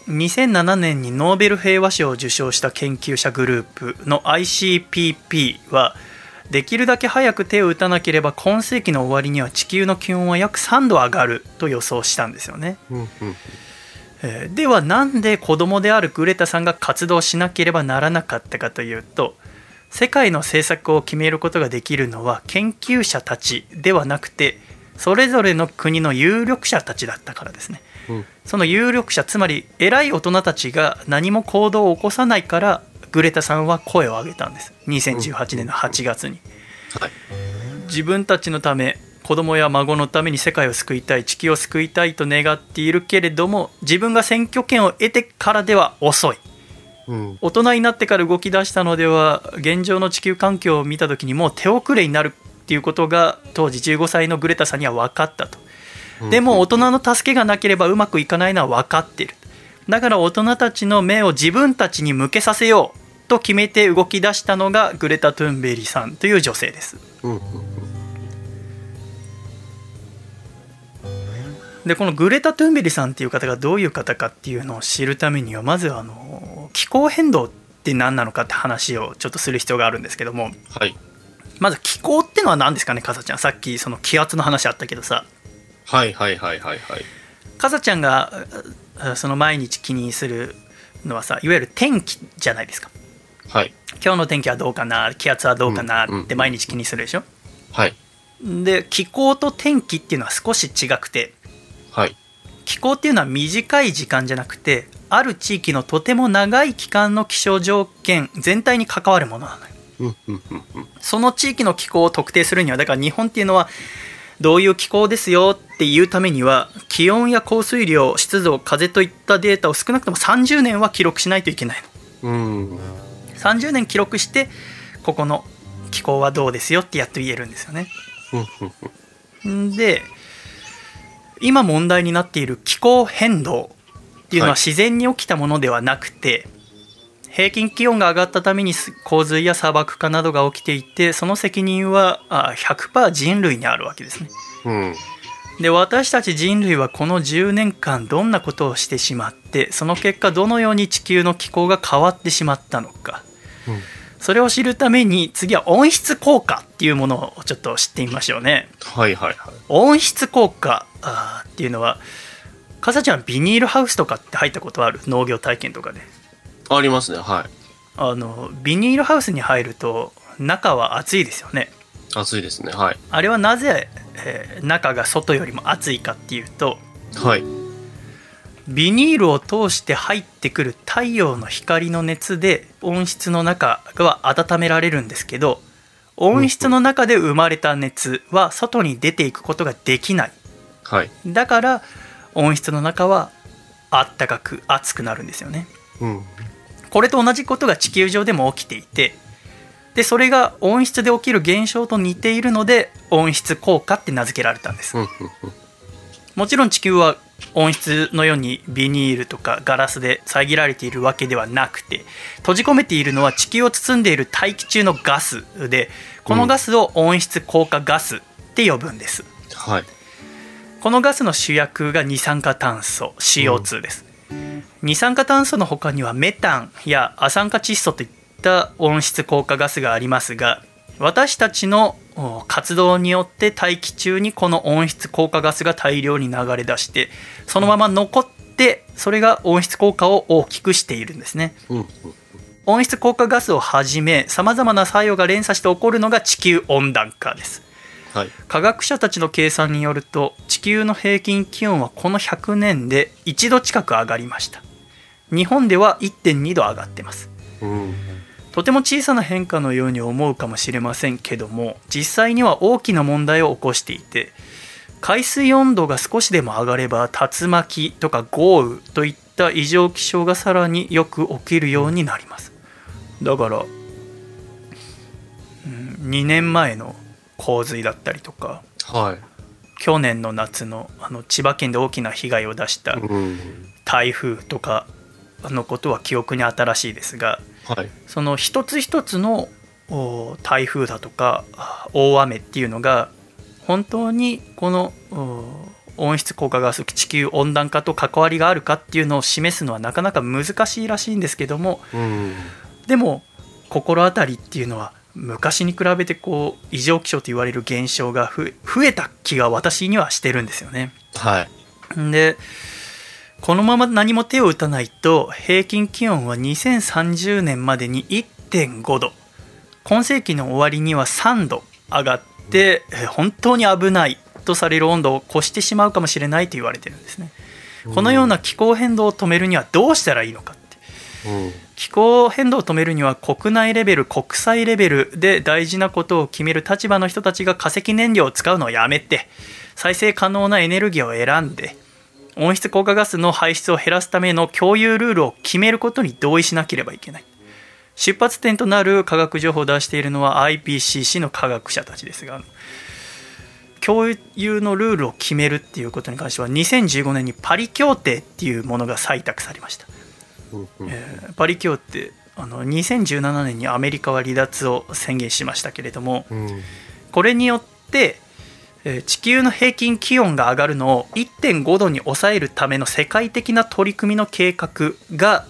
2007年にノーベル平和賞を受賞した研究者グループの ICPP はできるだけ早く手を打たなければ今世紀の終わりには地球の気温は約3度上がると予想したんですよね。うんうん。えーではなんで子供であるグレタさんが活動しなければならなかったかというと世界の政策を決めることができるのは研究者たちではなくてそれぞれの国の有力者たちだったからですね。うん。その有力者つまり偉い大人たちが何も行動を起こさないからグレタさんは声を上げたんです。2018年の8月に。はい。自分たちのため子供や孫のために世界を救いたい地球を救いたいと願っているけれども自分が選挙権を得てからでは遅い。うん。大人になってから動き出したのでは現状の地球環境を見た時にもう手遅れになるっていうことが当時15歳のグレタさんには分かったと。でも大人の助けがなければうまくいかないのは分かっている。だから大人たちの目を自分たちに向けさせようと決めて動き出したのがグレタ・トゥンベリさんという女性です。うんでこのグレタ・トゥンベリさんっていう方がどういう方かっていうのを知るためにはまずあの気候変動って何なのかって話をちょっとする必要があるんですけどもはい。まず気候ってのは何ですかねかさちゃんさっきその気圧の話あったけどさはいはいはいはいはい。かさちゃんがあその毎日気にするのはさいわゆる天気じゃないですかはい。今日の天気はどうかな気圧はどうかなうんうんって毎日気にするでしょはい。で気候と天気っていうのは少し違くてはい。気候っていうのは短い時間じゃなくてある地域のとても長い期間の気象条件全体に関わるものなのよ。その地域の気候を特定するにはだから日本っていうのはどういう気候ですよっていうためには気温や降水量湿度風といったデータを少なくとも30年は記録しないといけないのうん。30年記録してここの気候はどうですよってやっと言えるんですよねで今問題になっている気候変動っていうのははい。自然に起きたものではなくて、平均気温が上がったために洪水や砂漠化などが起きていてその責任はあ100%人類にあるわけですね。うん。で私たち人類はこの10年間どんなことをしてしまってその結果どのように地球の気候が変わってしまったのか、うんそれを知るために次は温室効果っていうものをちょっと知ってみましょうねはいはいはい。温室効果っていうのはかさちゃんビニールハウスとかって入ったことある？農業体験とかでありますね。はい。あのビニールハウスに入ると中は暑いですよね暑いですね。はい。あれはなぜ、えー中が外よりも暑いかっていうとはい。ビニールを通して入ってくる太陽の光の熱で温室の中は温められるんですけど温室の中で生まれた熱は外に出ていくことができないはい。だから温室の中はあったかく暑くなるんですよねうん。これと同じことが地球上でも起きていてでそれが温室で起きる現象と似ているので温室効果って名付けられたんですもちろん地球は温室のようにビニールとかガラスで遮られているわけではなくて閉じ込めているのは地球を包んでいる大気中のガスでこのガスを温室効果ガスって呼ぶんです、はい。このガスの主役が二酸化炭素 CO2 です、二酸化炭素の他にはメタンや亜酸化窒素といった温室効果ガスがありますが私たちのお活動によって大気中にこの温室効果ガスが大量に流れ出してそのまま残ってそれが温室効果を大きくしているんですね。温室効果ガスをはじめさまざまな作用が連鎖して起こるのが地球温暖化ですはい。科学者たちの計算によると地球の平均気温はこの100年で1度近く上がりました日本では1.2度上がってますうん。とても小さな変化のように思うかもしれませんけども実際には大きな問題を起こしていて海水温度が少しでも上がれば竜巻とか豪雨といった異常気象がさらによく起きるようになりますだから、うん2年前の洪水だったりとかはい。去年の夏のあの千葉県で大きな被害を出したうん。台風とかのことは記憶に新しいですがはい。その一つ一つのお台風だとかあ大雨っていうのが本当にこのお温室効果ガス地球温暖化と関わりがあるかっていうのを示すのはなかなか難しいらしいんですけどもうん。でも心当たりっていうのは昔に比べてこう異常気象と言われる現象が増え増えた気が私にはしてるんですよね。はい。でこのまま何も手を打たないと平均気温は2030年までに1.5度今世紀の終わりには3度上がってえー本当に危ないとされる温度を越してしまうかもしれないと言われてるんですね。このような気候変動を止めるにはどうしたらいいのかってうん。気候変動を止めるには国内レベル国際レベルで大事なことを決める立場の人たちが化石燃料を使うのをやめて再生可能なエネルギーを選んで温室効果ガスの排出を減らすための共有ルールを決めることに同意しなければいけない。出発点となる科学情報を出しているのは IPCC の科学者たちですが共有のルールを決めるっていうことに関しては2015年にパリ協定っていうものが採択されました。えーパリ協定あの2017年にアメリカは離脱を宣言しましたけれどもうん。これによって、えー地球の平均気温が上がるのを1.5度に抑えるための世界的な取り組みの計画が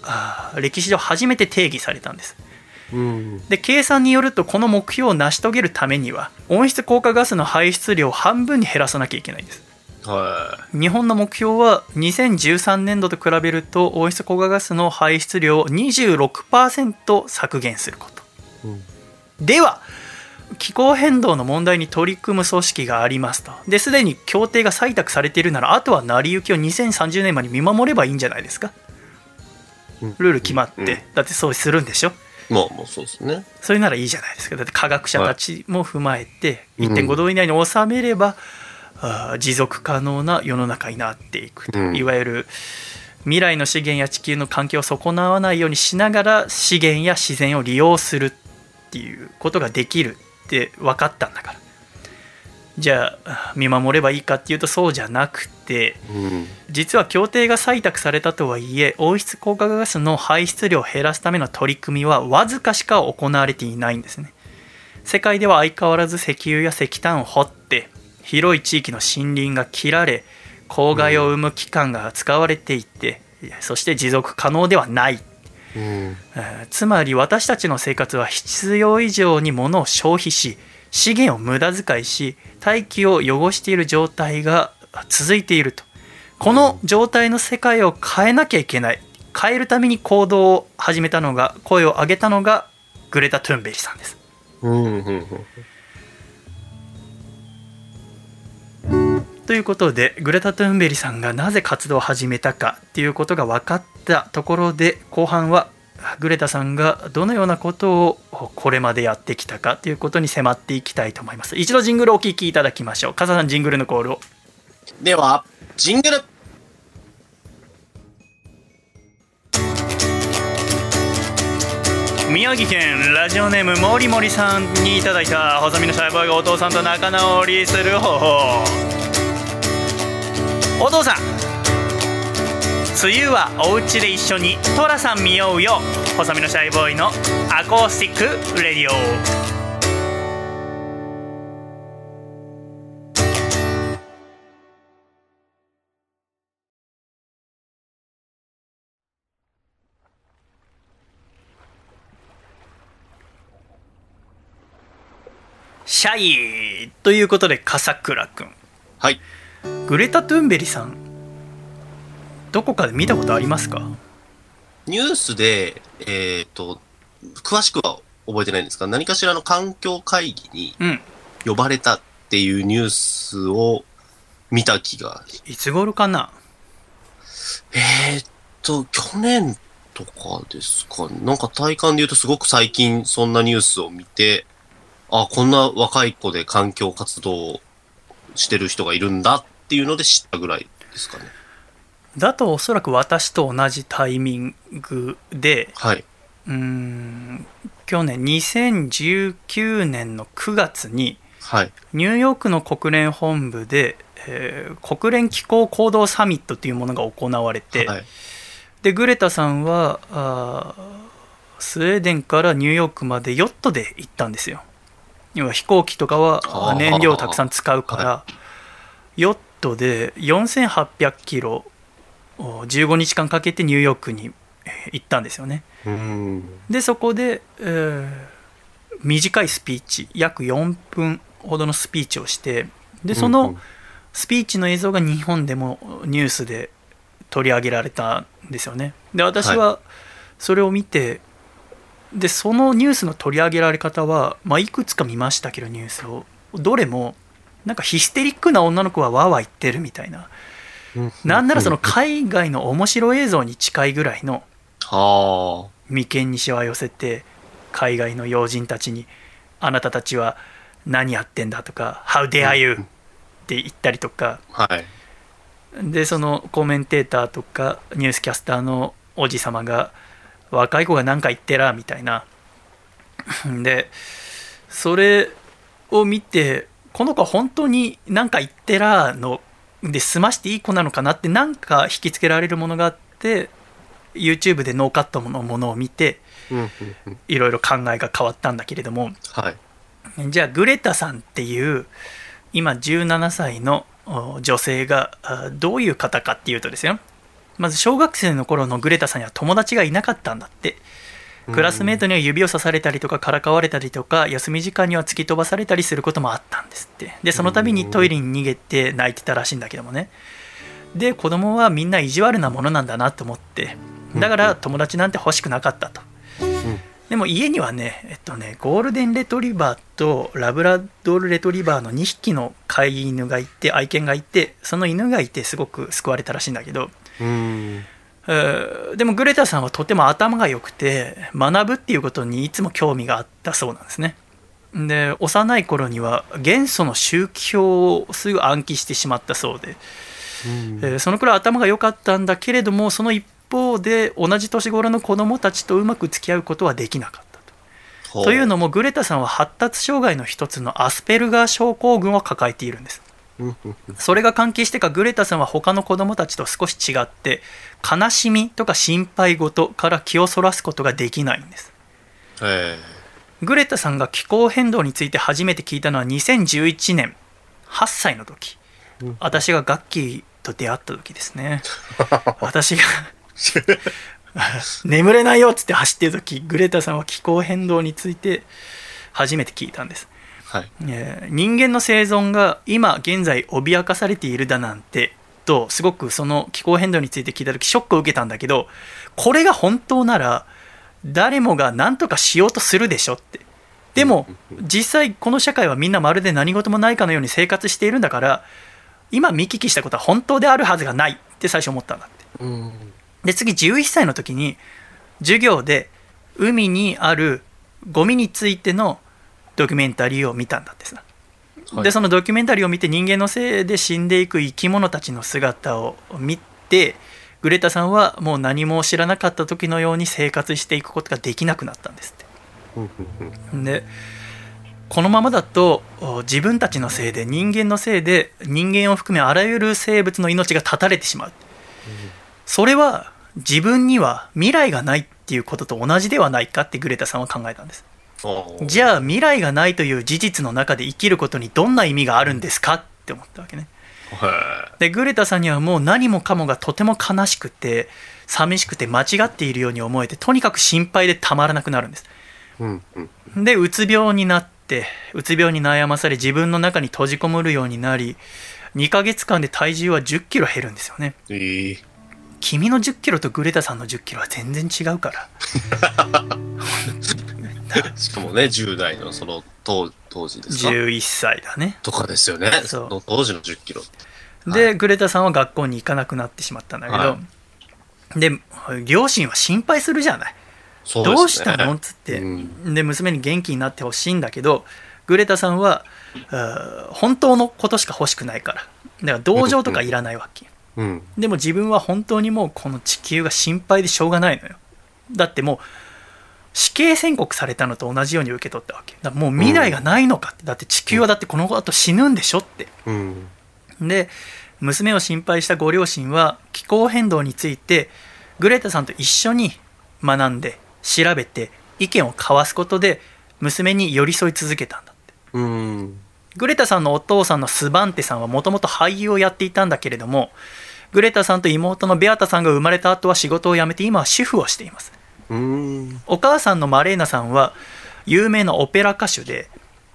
歴史上初めて定義されたんですうん。で計算によるとこの目標を成し遂げるためには温室効果ガスの排出量を半分に減らさなきゃいけないんですは日本の目標は2013年度と比べると温室効果ガスの排出量を26%削減することい。うん。では気候変動の問題に取り組む組織がありますと。ですでに協定が採択されているならあとは成り行きを2030年まで見守ればいいんじゃないですか。うん。ルール決まって、うん。だってそうするんでしょ？まあ、もうそうですね。それならいいじゃないですか。だって科学者たちも踏まえてはい1.5度以内に収めれば、あー持続可能な世の中になっていくと、うん。いわゆる未来の資源や地球の環境を損なわないようにしながら資源や自然を利用するっていうことができるって分かったんだからじゃあ見守ればいいかっていうとそうじゃなくてうん。実は協定が採択されたとはいえ温室効果ガスの排出量を減らすための取り組みはわずかしか行われていないんですね世界では相変わらず石油や石炭を掘って広い地域の森林が切られ公害を生む期間が使われていて、そして持続可能ではないうん。つまり私たちの生活は必要以上に物を消費し資源を無駄遣いし大気を汚している状態が続いているとこの状態の世界を変えなきゃいけない変えるために行動を始めたのが声を上げたのがグレタ・トゥンベリさんですうん。うん。ということでグレタ・トゥンベリさんがなぜ活動を始めたかっていうことが分かったところで後半はグレタさんがどのようなことをこれまでやってきたかということに迫っていきたいと思います。一度ジングルをお聴きいただきましょう。笠さんジングルのコールを。では、ジングル。宮城県ラジオネームもりもりさんにいただいた細身のシャイボーイがお父さんと仲直りする方法お父さん。梅雨はお家で一緒に寅さん見ようよ。細身のシャイボーイのアコースティック radio。シャイ。ということで笠倉くんはい。グレタ・トゥンベリさんどこかで見たことありますか？ニュースで、えっ、と、詳しくは覚えてないんですが、何かしらの環境会議にうん呼ばれたっていうニュースを見た気が。いつ頃かな？えっ、と、去年とかですかね。なんか体感で言うとすごく最近そんなニュースを見て、あ、こんな若い子で環境活動をしてる人がいるんだっていうので知ったぐらいですかね。だとおそらく私と同じタイミングではい。うーん去年2019年の9月にはい。ニューヨークの国連本部で、えー国連気候行動サミットというものが行われて、はい。でグレタさんはあースウェーデンからニューヨークまでヨットで行ったんですよ要は飛行機とかは燃料をたくさん使うから、ヨットで4800キロお15日間かけてニューヨークにえー行ったんですよね。うん。でそこで、えー短いスピーチ約4分ほどのスピーチをしてでそのんスピーチの映像が日本でもニュースで取り上げられたんですよね。で私はそれを見て、でそのニュースの取り上げられ方は、まあ、いくつか見ましたけどニュースを。どれもなんかヒステリックな女の子はわーわー言ってるみたいな。なんならその海外の面白映像に近いぐらいのは眉間にしわ寄せて海外の要人たちに「あなたたちは何やってんだ」とか「How dare you」って言ったりとか。あ。はい。でそのコメンテーターとかニュースキャスターのおじ様が「若い子が何か言ってら」みたいな。でそれを見てこの子は本当に何か言ってらので済ましていい子なのかなってなんか引きつけられるものがあって YouTube でノーカットのものを見て。いろいろ考えが変わったんだけれどもはい。じゃあグレタさんっていう今17歳のお女性があどういう方かっていうとですよまず小学生の頃のグレタさんには友達がいなかったんだってクラスメートには指をさされたりとかからかわれたりとか休み時間には突き飛ばされたりすることもあったんですって。でその度にトイレに逃げて泣いてたらしいんだけどもね。で子供はみんな意地悪なものなんだなと思って。だから友達なんて欲しくなかったと。でも家にはね、えっとね、ゴールデンレトリバーとラブラドールレトリバーの2匹の飼い犬がいて、愛犬がいて、その犬がいてすごく救われたらしいんだけど、でもグレタさんはとても頭が良くて、学ぶっていうことにいつも興味があったそうなんですね。で、幼い頃には元素の宗教をすぐ暗記してしまったそうで、えーそのくらい頭が良かったんだけれどもその一方で同じ年頃の子供たちとうまく付き合うことはできなかったと。というのもグレタさんは発達障害の一つのアスペルガー症候群を抱えているんです。うんうんうんそれが関係してかグレタさんは他の子供たちと少し違って悲しみとか心配事から気をそらすことができないんです。えグレタさんが気候変動について初めて聞いたのは2011年8歳の時。うん私がガッキーと出会った時ですね。私が 眠れないよっつって走ってる時グレタさんは気候変動について初めて聞いたんです、はい。えー人間の生存が今現在脅かされているだなんてとすごくその気候変動について聞いた時ショックを受けたんだけどこれが本当なら誰もが何とかしようとするでしょってでも実際この社会はみんなまるで何事もないかのように生活しているんだから今見聞きしたことは本当であるはずがないって最初思ったんだってうん。で次11歳の時に授業で海にあるゴミについてのドキュメンタリーを見たんだってさ、はい。でそのドキュメンタリーを見て人間のせいで死んでいく生き物たちの姿を見てグレタさんはもう何も知らなかった時のように生活していくことができなくなったんですって。でこのままだとお自分たちのせいで人間のせいで人間を含めあらゆる生物の命が絶たれてしまう。それは自分には未来がないっていうことと同じではないかってグレタさんは考えたんですじゃあ未来がないという事実の中で生きることにどんな意味があるんですかって思ったわけね。へでグレタさんにはもう何もかもがとても悲しくて寂しくて間違っているように思えてとにかく心配でたまらなくなるんです。ーうんうん。でうつ病になってうつ病に悩まされ自分の中に閉じこもるようになり2ヶ月間で体重は1 0キロ減るんですよね。ええ君の1 0キロとグレタさんの1 0キロは全然違うから しかもね、10代のその当当時ですか？11歳だね。とかですよね。そう。の当時の10キロ。で、グレタさんは学校に行かなくなってしまったんだけど、はで両親は心配するじゃない、そうね。どうしたの？っつって、うん。で娘に元気になってほしいんだけどグレタさんは本当のことしか欲しくないから。だから同情とかいらないわけ、うん。でも自分は本当にもうこの地球が心配でしょうがないのよ。だってもう死刑宣告されたのと同じように受け取ったわけだもう未来がないのかって、だって地球はだってこの後死ぬんでしょってうん。で娘を心配したご両親は気候変動についてグレタさんと一緒に学んで調べて意見を交わすことで娘に寄り添い続けたんだってうん。グレタさんのお父さんのスバンテさんはもともと俳優をやっていたんだけれどもグレタさんと妹のベアタさんが生まれた後は仕事を辞めて今は主婦をしていますうん。お母さんのマレーナさんは有名なオペラ歌手で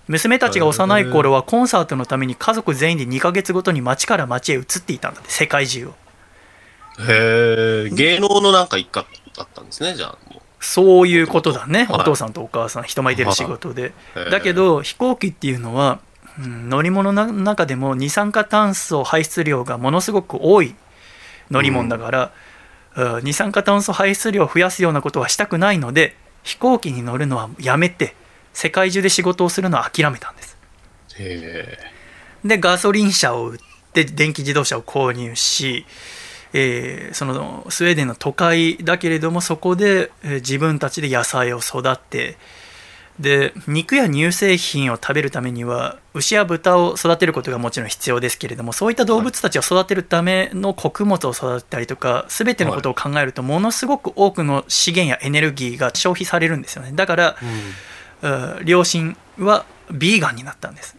娘たちが幼い頃はコンサートのために家族全員で2ヶ月ごとに町から町へ移っていたんだって世界中を。へえ、芸能のなんか一家だったんですね、じゃあ。もそういうことだね、はい。お父さんとお母さん人前に出る仕事で。はい。だけど飛行機っていうのは、うん乗り物の中でも二酸化炭素排出量がものすごく多い乗り物だから、うん二酸化炭素排出量を増やすようなことはしたくないので飛行機に乗るのはやめて世界中で仕事をするのは諦めたんです。でガソリン車を売って電気自動車を購入し、えーそのスウェーデンの都会だけれどもそこで、えー自分たちで野菜を育てで肉や乳製品を食べるためには牛や豚を育てることがもちろん必要ですけれどもそういった動物たちを育てるための穀物を育てたりとか全てのことを考えるとものすごく多くの資源やエネルギーが消費されるんですよねだから、え。うん両親はビーガンになったんです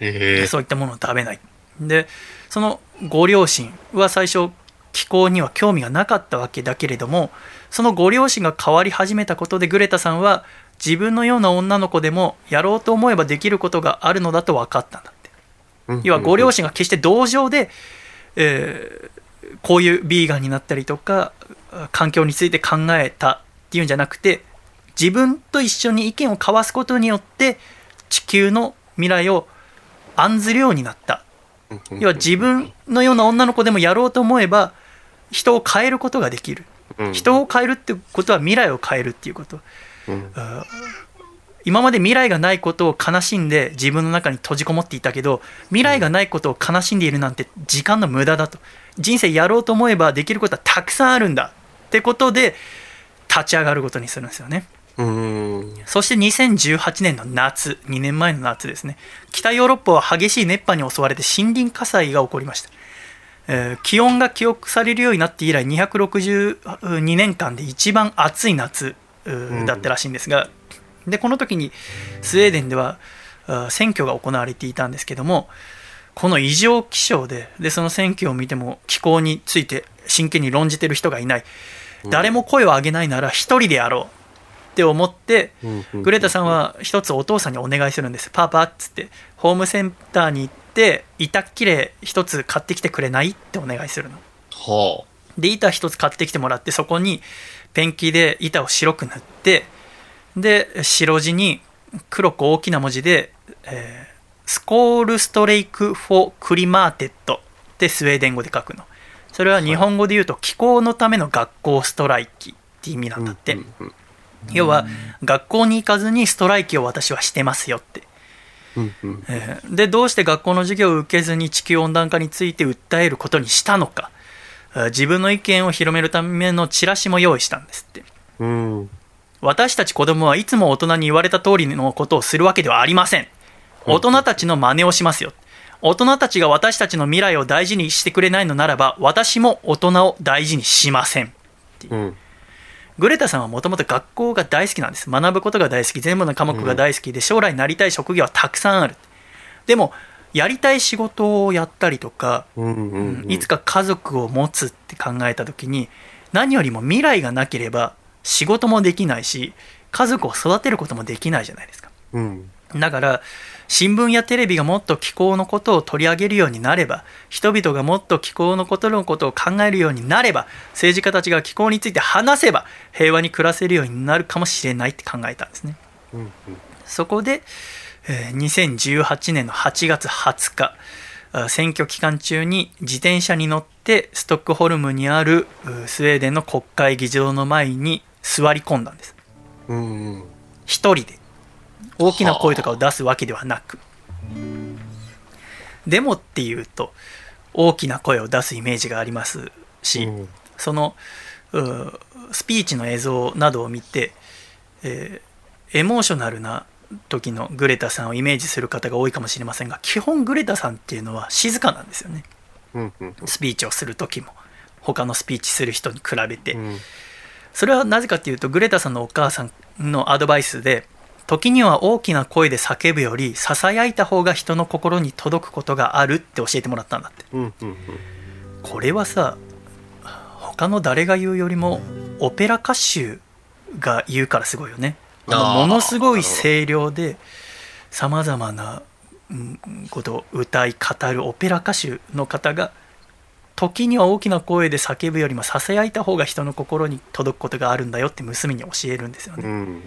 へえ。そういったものを食べないでそのご両親は最初気候には興味がなかったわけだけれどもそのご両親が変わり始めたことでグレタさんは自分のような女の子でもやろうと思えばできることがあるのだと分かったんだって。うん。要はご両親が決して同情で、えーこういうビーガンになったりとか環境について考えたっていうんじゃなくて自分と一緒に意見を交わすことによって地球の未来を案ずるようになった。うん。要は自分のような女の子でもやろうと思えば人を変えることができる。うん。人を変えるってことは未来を変えるっていうこと。うん今まで未来がないことを悲しんで自分の中に閉じこもっていたけど未来がないことを悲しんでいるなんて時間の無駄だと。人生やろうと思えばできることはたくさんあるんだってことで立ち上がることにするんですよね。うん。そして2018年の夏2年前の夏ですね。北ヨーロッパは激しい熱波に襲われて森林火災が起こりました。えー気温が記憶されるようになって以来262年間で一番暑い夏だったらしいんですが、でこの時にスウェーデンでは選挙が行われていたんですけどもこの異常気象ででその選挙を見ても気候について真剣に論じてる人がいない。誰も声を上げないなら一人でやろう。って思ってうんグレタさんは一つお父さんにお願いするんです。パパっつって、ホームセンターに行って、板切れ一つ買ってきてくれない？ってお願いするの。はで、板一つ買ってきてもらって、そこにペンキで板を白く塗って、で、白地に黒く大きな文字で、えー Skolstrejk för klimatet ってスウェーデン語で書くの。それは日本語で言うと気候のための学校ストライキって意味なあ。んだって。うんうん要は学校に行かずにストライキを私はしてますよって、うんうんえーでどうして学校の授業を受けずに地球温暖化について訴えることにしたのかえー自分の意見を広めるためのチラシも用意したんですってうん。私たち子供はいつも大人に言われた通りのことをするわけではありません大人たちの真似をしますよ大人たちが私たちの未来を大事にしてくれないのならば私も大人を大事にしませんうん。グレタさんはもともと学校が大好きなんです。学ぶことが大好き、全部の科目が大好きで、将来なりたい職業はたくさんある。でも、やりたい仕事をやったりとか。いつか家族を持つって考えた時に、何よりも未来がなければ仕事もできないし、家族を育てることもできないじゃないですか。うん。だから、新聞やテレビがもっと気候のことを取り上げるようになれば、人々がもっと気候のことのことを考えるようになれば、政治家たちが気候について話せば、平和に暮らせるようになるかもしれないって考えたんですね。うんうん。そこで、えー2018年の8月20日、あ選挙期間中に自転車に乗ってストックホルムにあるうスウェーデンの国会議場の前に座り込んだんです。うんうん。一人で大きな声とかを出すわけではなくデモっていうと大きな声を出すイメージがありますし、うんそのうスピーチの映像などを見てえーエモーショナルな時のグレタさんをイメージする方が多いかもしれませんが基本グレタさんっていうのは静かなんですよね。うんうんスピーチをする時も他のスピーチする人に比べて、うん。それはなぜかっていうとグレタさんのお母さんのアドバイスで時には大きな声で叫ぶよりささやいた方が人の心に届くことがあるって教えてもらったんだって。うんうんうん。これはさ他の誰が言うよりもオペラ歌手が言うからすごいよねものすごい声量でさまざまなうんことを歌い語るオペラ歌手の方が時には大きな声で叫ぶよりもささやいた方が人の心に届くことがあるんだよって娘に教えるんですよね。うん。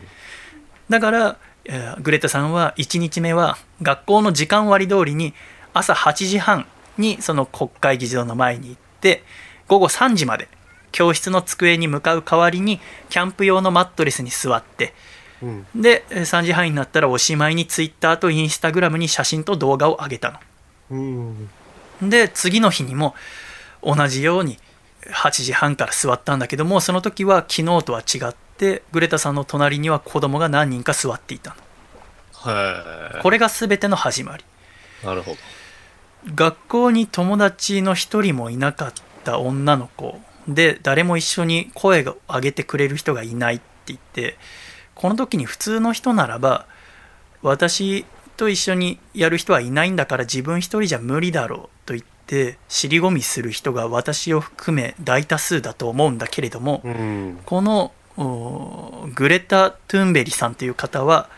だから、えーグレタさんは1日目は学校の時間割通りに朝8時半にその国会議事堂の前に行って午後3時まで教室の机に向かう代わりにキャンプ用のマットレスに座ってうん。でえー3時半になったらおしまいにツイッターとインスタグラムに写真と動画を上げたうん。ので次の日にも同じように8時半から座ったんだけどもその時は昨日とは違ってグレタさんの隣には子供が何人か座っていたの。これが全ての始まり。なるほど。学校に友達の一人もいなかった女の子で誰も一緒に声を上げてくれる人がいないって言ってこの時に普通の人ならば私と一緒にやる人はいないんだから自分一人じゃ無理だろうと言って尻込みする人が私を含め大多数だと思うんだけれども、うん。このおグレタ・トゥンベリさんという方は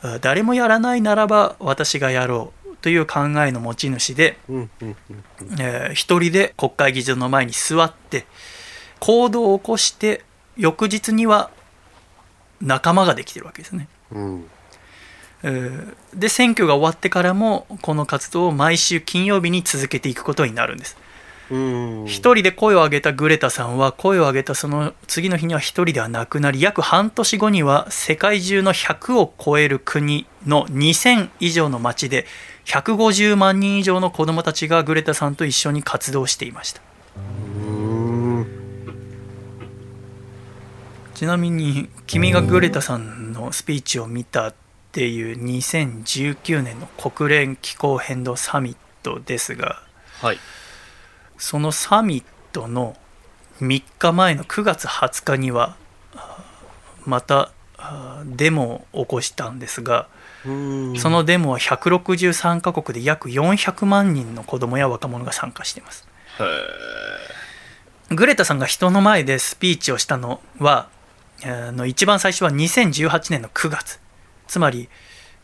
あ誰もやらないならば私がやろうという考えの持ち主で、うんうんうん。えー一人で国会議事堂の前に座って行動を起こして翌日には仲間ができてるわけですね。うんえーで選挙が終わってからもこの活動を毎週金曜日に続けていくことになるんです。うん一人で声を上げたグレタさんは声を上げたその次の日には一人ではなくなり約半年後には世界中の100を超える国の2000以上の町で150万人以上の子どもたちがグレタさんと一緒に活動していましたちなみに君がグレタさんのスピーチを見たっていう2019年の国連気候変動サミットですがはい。そのサミットの3日前の9月20日にはあまたあデモを起こしたんですがうん。そのデモは163カ国で約400万人の子供や若者が参加しています。グレタさんが人の前でスピーチをしたのはえーの一番最初は2018年の9月。つまり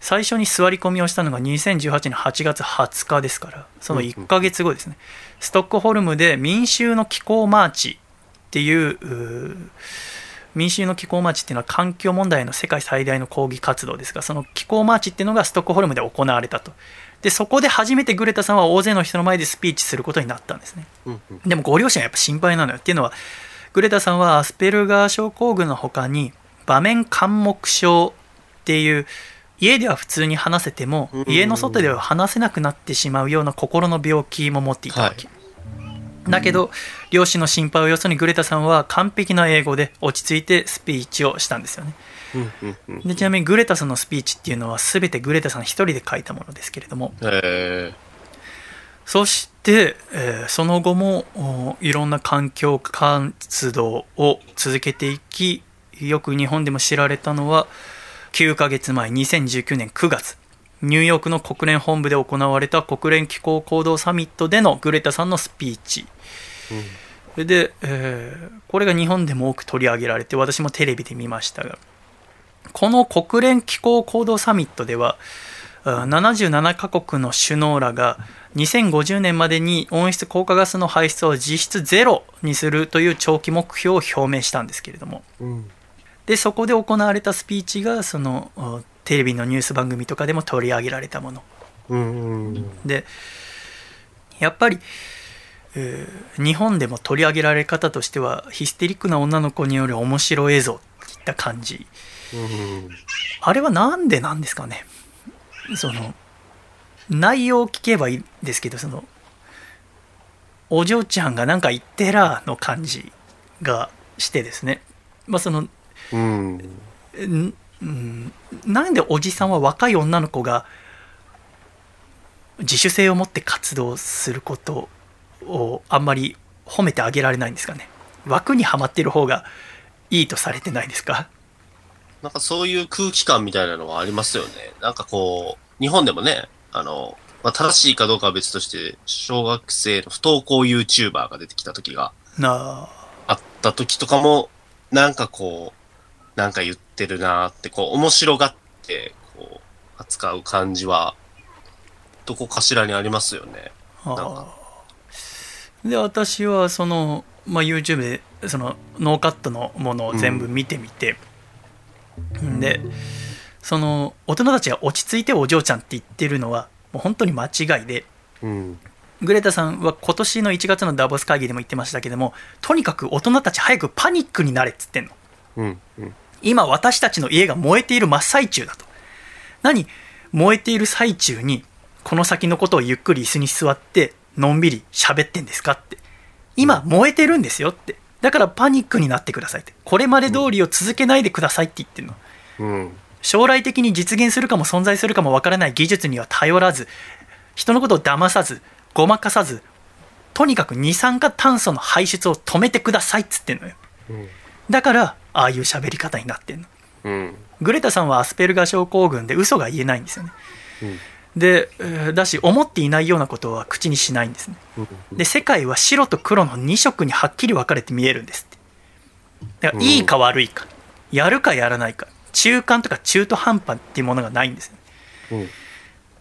最初に座り込みをしたのが2018年8月20日ですからその1ヶ月後ですね、ストックホルムで民衆の気候マーチっていう民衆の気候マーチっていうのは環境問題の世界最大の抗議活動ですがその気候マーチっていうのがストックホルムで行われたと。でそこで初めてグレタさんは大勢の人の前でスピーチすることになったんですね。でもご両親はやっぱ心配なのよ。っていうのはグレタさんはアスペルガー症候群の他に場面緘黙症っていう家では普通に話せてもうん。家の外では話せなくなってしまうような心の病気も持っていたわけ、だけど両親の心配をよそにグレタさんは完璧な英語で落ち着いてスピーチをしたんですよね。でちなみにグレタさんのスピーチっていうのは全てグレタさん一人で書いたものですけれども。へえそして、えーその後もおいろんな環境活動を続けていきよく日本でも知られたのは9ヶ月前2019年9月ニューヨークの国連本部で行われた国連気候行動サミットでのグレタさんのスピーチ。で、えーこれが日本でも多く取り上げられて私もテレビで見ましたがこの国連気候行動サミットではあ77カ国の首脳らが2050年までに温室効果ガスの排出を実質ゼロにするという長期目標を表明したんですけれども。うん。でそこで行われたスピーチがそのおテレビのニュース番組とかでも取り上げられたもの。うんうんでやっぱり、えー日本でも取り上げられ方としてはヒステリックな女の子による面白映像といった感じ。うん。あれはなんでなんですかね。その内容を聞けばいいんですけどそのお嬢ちゃんがなんか言ってらーの感じがしてですね。まあそのうん。んうんなんでおじさんは若い女の子が自主性を持って活動することをあんまり褒めてあげられないんですかね。枠にはまってる方がいいとされてないですか？なんかそういう空気感みたいなのはありますよね。なんかこう、日本でもね、あの、まあ、正しいかどうかは別として、小学生の不登校 YouTuber が出てきた時がなあ。あった時とかも、なんかこう、なんか言ってるなーって、こう、面白がって、こう、扱う感じは、どこかしらにありますよね。で私はその、まあ、YouTube でそのノーカットのものを全部見てみて、でその大人たちが落ち着いてお嬢ちゃんって言ってるのはもう本当に間違いでうん。グレタさんは今年の1月のダボス会議でも言ってましたけどもとにかく大人たち早くパニックになれっつってんのうん。うん。今私たちの家が燃えている真っ最中だと何？燃えている最中にこの先のことをゆっくり椅子に座ってのんびり喋ってんですかって今燃えてるんですよってだからパニックになってくださいってこれまで通りを続けないでくださいって言ってるのうん。将来的に実現するかも存在するかもわからない技術には頼らず人のことを騙さずごまかさずとにかく二酸化炭素の排出を止めてくださいっつってんのようん。だからああいう喋り方になってんのうん。グレタさんはアスペルガ症候群で嘘が言えないんですよねうん。でえーだし思っていないようなことは口にしないんですねうん。で世界は白と黒の2色にはっきり分かれて見えるんですってだからいいか悪いかやるかやらないか中間とか中途半端っていうものがないんですようん。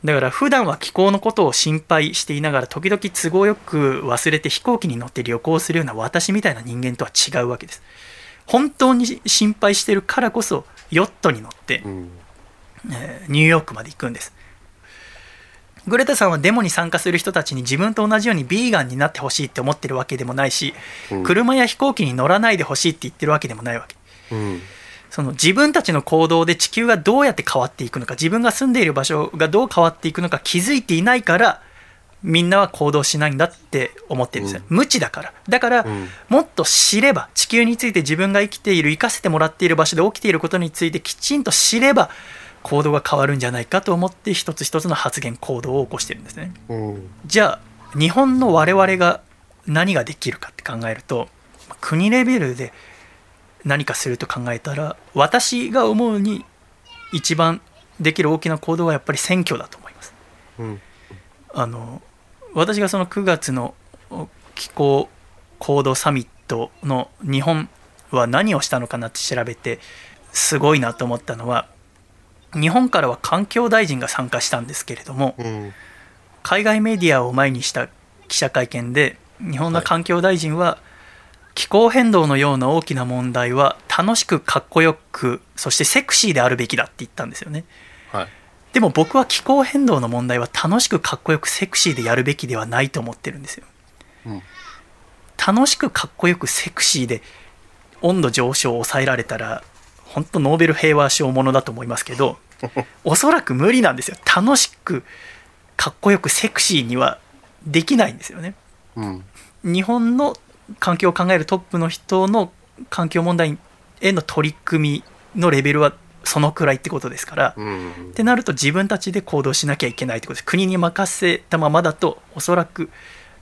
だから普段は気候のことを心配していながら時々都合よく忘れて飛行機に乗って旅行するような私みたいな人間とは違うわけです本当に心配してるからこそヨットに乗ってうん。えーニューヨークまで行くんですグレタさんはデモに参加する人たちに自分と同じようにビーガンになってほしいって思ってるわけでもないし、うん車や飛行機に乗らないでほしいって言ってるわけでもないわけうん。その自分たちの行動で地球がどうやって変わっていくのか自分が住んでいる場所がどう変わっていくのか気づいていないからみんなは行動しないんだって思ってるんですよ、無知だから。だから、うん。もっと知れば地球について自分が生きている生かせてもらっている場所で起きていることについてきちんと知れば行動が変わるんじゃないかと思って一つ一つの発言行動を起こしてるんですね。うん。じゃあ日本の我々が何ができるかって考えると国レベルで何かすると考えたら私が思うに一番できる大きな行動はやっぱり選挙だと思いますうん。あの私がその9月の気候行動サミットの日本は何をしたのかなって調べてすごいなと思ったのは日本からは環境大臣が参加したんですけれどもうん。海外メディアを前にした記者会見で日本の環境大臣は気候変動のような大きな問題は楽しくかっこよくそしてセクシーであるべきだって言ったんですよねはい。でも僕は気候変動の問題は楽しくかっこよくセクシーでやるべきではないと思ってるんですようん。楽しくかっこよくセクシーで温度上昇を抑えられたら本当ノーベル平和賞ものだと思いますけど おそらく無理なんですよ楽しくかっこよくセクシーにはできないんですよねうん。日本の環境を考えるトップの人の環境問題への取り組みのレベルはそのくらいってことですから、うん。ってなると自分たちで行動しなきゃいけないってことです国に任せたままだとおそらく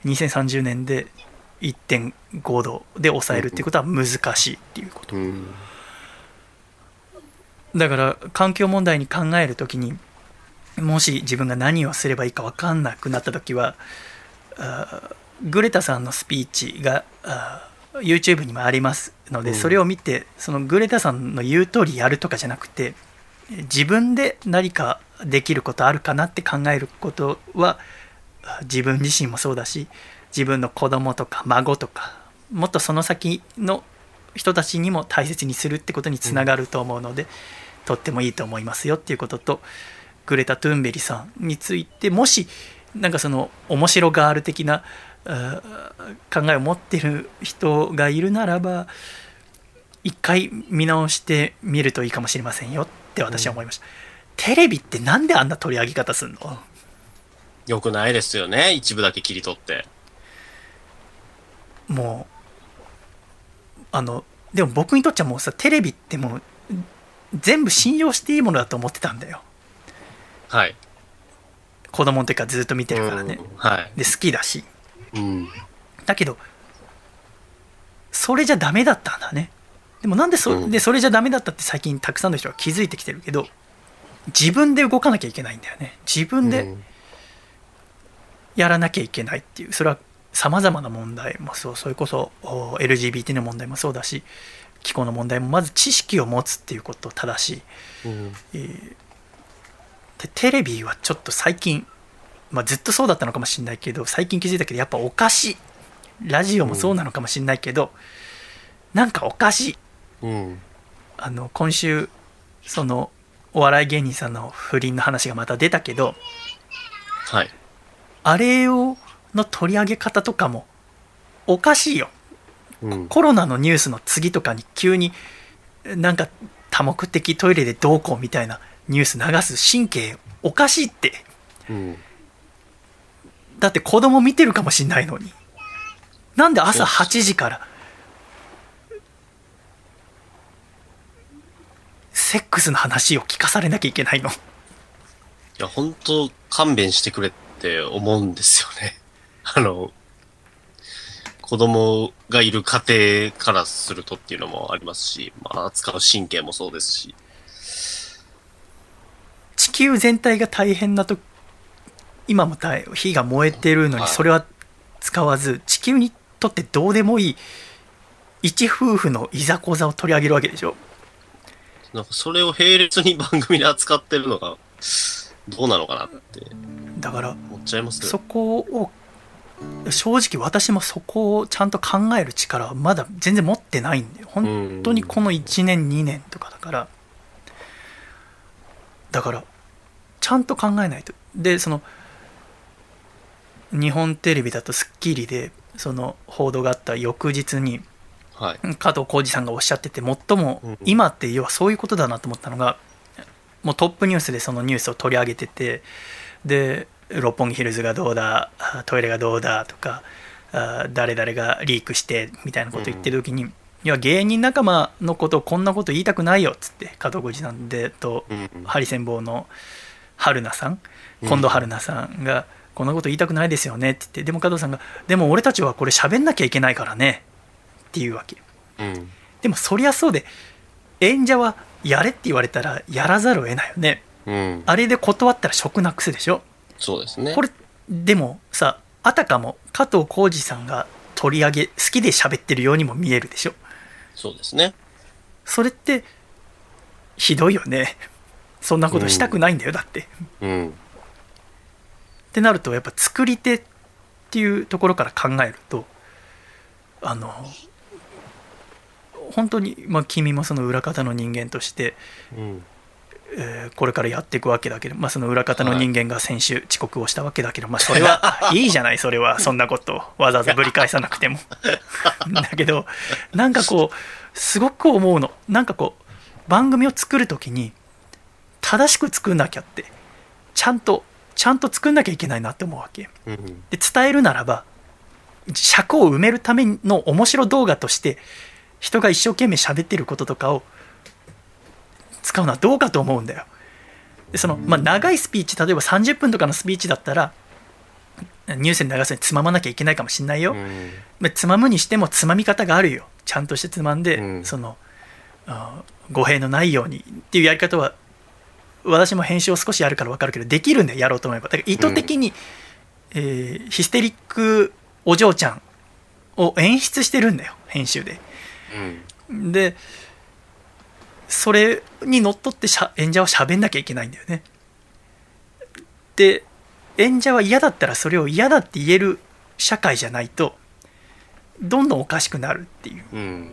2030年で1.5度で抑えるっていうことは難しいっていうことうん。だから環境問題に考えるときにもし自分が何をすればいいか分かんなくなったときはあーグレタさんのスピーチがあー YouTube にもありますので、うん。それを見てそのグレタさんの言う通りやるとかじゃなくて自分で何かできることあるかなって考えることはあ自分自身もそうだし自分の子供とか孫とかもっとその先の人たちにも大切にするってことにつながると思うので、とってもいいと思いますよっていうこととグレタ・トゥンベリさんについてもしなんかその面白ガール的な考えを持ってる人がいるならば一回見直してみるといいかもしれませんよって私は思いました、テレビってなんであんな取り上げ方すんの？よくないですよね。一部だけ切り取って。ももうあのでも僕にとっちゃもうさテレビってもう全部信用していいものだと思ってたんだよはい。子供の時からずっと見てるからね、うんはい。で好きだしうん。だけどそれじゃダメだったんだね。でもなんでそ,、うん。でそれじゃダメだったって最近たくさんの人が気づいてきてるけど自分で動かなきゃいけないんだよね。自分でうん。やらなきゃいけないっていう。それはさまざまな問題もそう。それこそお LGBT の問題もそうだし気候の問題もまず知識を持つっていうこと正しい。うん。でテレビはちょっと最近、まあ、ずっとそうだったのかもしれないけど最近気づいたけどやっぱおかしいラジオもそうなのかもしれないけど、なんかおかしいうん。あの今週そのお笑い芸人さんの不倫の話がまた出たけどはい。あれをの取り上げ方とかもおかしいようん。コロナのニュースの次とかに急になんか多目的トイレでどうこうみたいなニュース流す神経おかしいってうん。だって子供見てるかもしんないのになんで朝そう8時からセックスの話を聞かされなきゃいけないの？いや、本当勘弁してくれって思うんですよね。あの、子供がいる家庭からするとっていうのもありますし、まあ、扱う神経もそうですし。地球全体が大変なと今も大火が燃えてるのにはい。それは使わず地球にとってどうでもいい一夫婦のいざこざを取り上げるわけでしょ。なんかそれを並列に番組で扱ってるのが、どうなのかなって。だから思っちゃいますそこを正直私もそこをちゃんと考える力はまだ全然持ってないんだよ本当にこの1年2年とかだから。だからちゃんと考えないと。でその日本テレビだと『スッキリ』でその報道があった翌日にはい。加藤浩次さんがおっしゃってて最もうん今って要はそういうことだなと思ったのがもうトップニュースでそのニュースを取り上げててで六本木ヒルズがどうだあトイレがどうだとかあ誰々がリークしてみたいなこと言ってる時に、いや芸人仲間のことをこんなこと言いたくないよっつって加藤浩次さんでとうん。ハリセンボンの春菜さんうん近藤春菜さんが、こんなこと言いたくないですよねって言ってでも加藤さんがでも俺たちはこれ喋んなきゃいけないからねっていうわけうん。でもそりゃそうで演者はやれって言われたらやらざるを得ないよねうん。あれで断ったら職なくすでしょそうですね。これでもさあたかも加藤浩次さんが取り上げ好きで喋ってるようにも見えるでしょそうですね。それってひどいよねそんなことしたくないんだよだってうん。ってなるとやっぱ作り手っていうところから考えるとあの本当に、まあ、君もその裏方の人間として、うん。えーこれからやっていくわけだけど、まあ、その裏方の人間が先週遅刻をしたわけだけど、まあ、それはい。いじゃないそれは。そんなことをわざわざぶり返さなくても。だけどなんかこうすごく思うの。なんかこう番組を作る時に正しく作んなきゃってちゃんとちゃんと作んなきゃいけないなって思うわけ。うん。で伝えるならば尺を埋めるための面白動画として人が一生懸命喋ってることとかを使うのはどうかと思うんだよ。でその、まあ、長いスピーチ例えば30分とかのスピーチだったらニュースに流すのにつままなきゃいけないかもしれないよ、うん。まあつまむにしてもつまみ方があるよ。ちゃんとしてつまんで、うん。そのあ語弊のないようにっていうやり方は私も編集を少しやるから分かるけどできるんだよやろうと思えば。だから意図的に、えーヒステリックお嬢ちゃんを演出してるんだよ編集で。うん。でそれにのっとってしゃ演者は喋んなきゃいけないんだよね。で演者は嫌だったらそれを嫌だって言える社会じゃないとどんどんおかしくなるっていう。うん。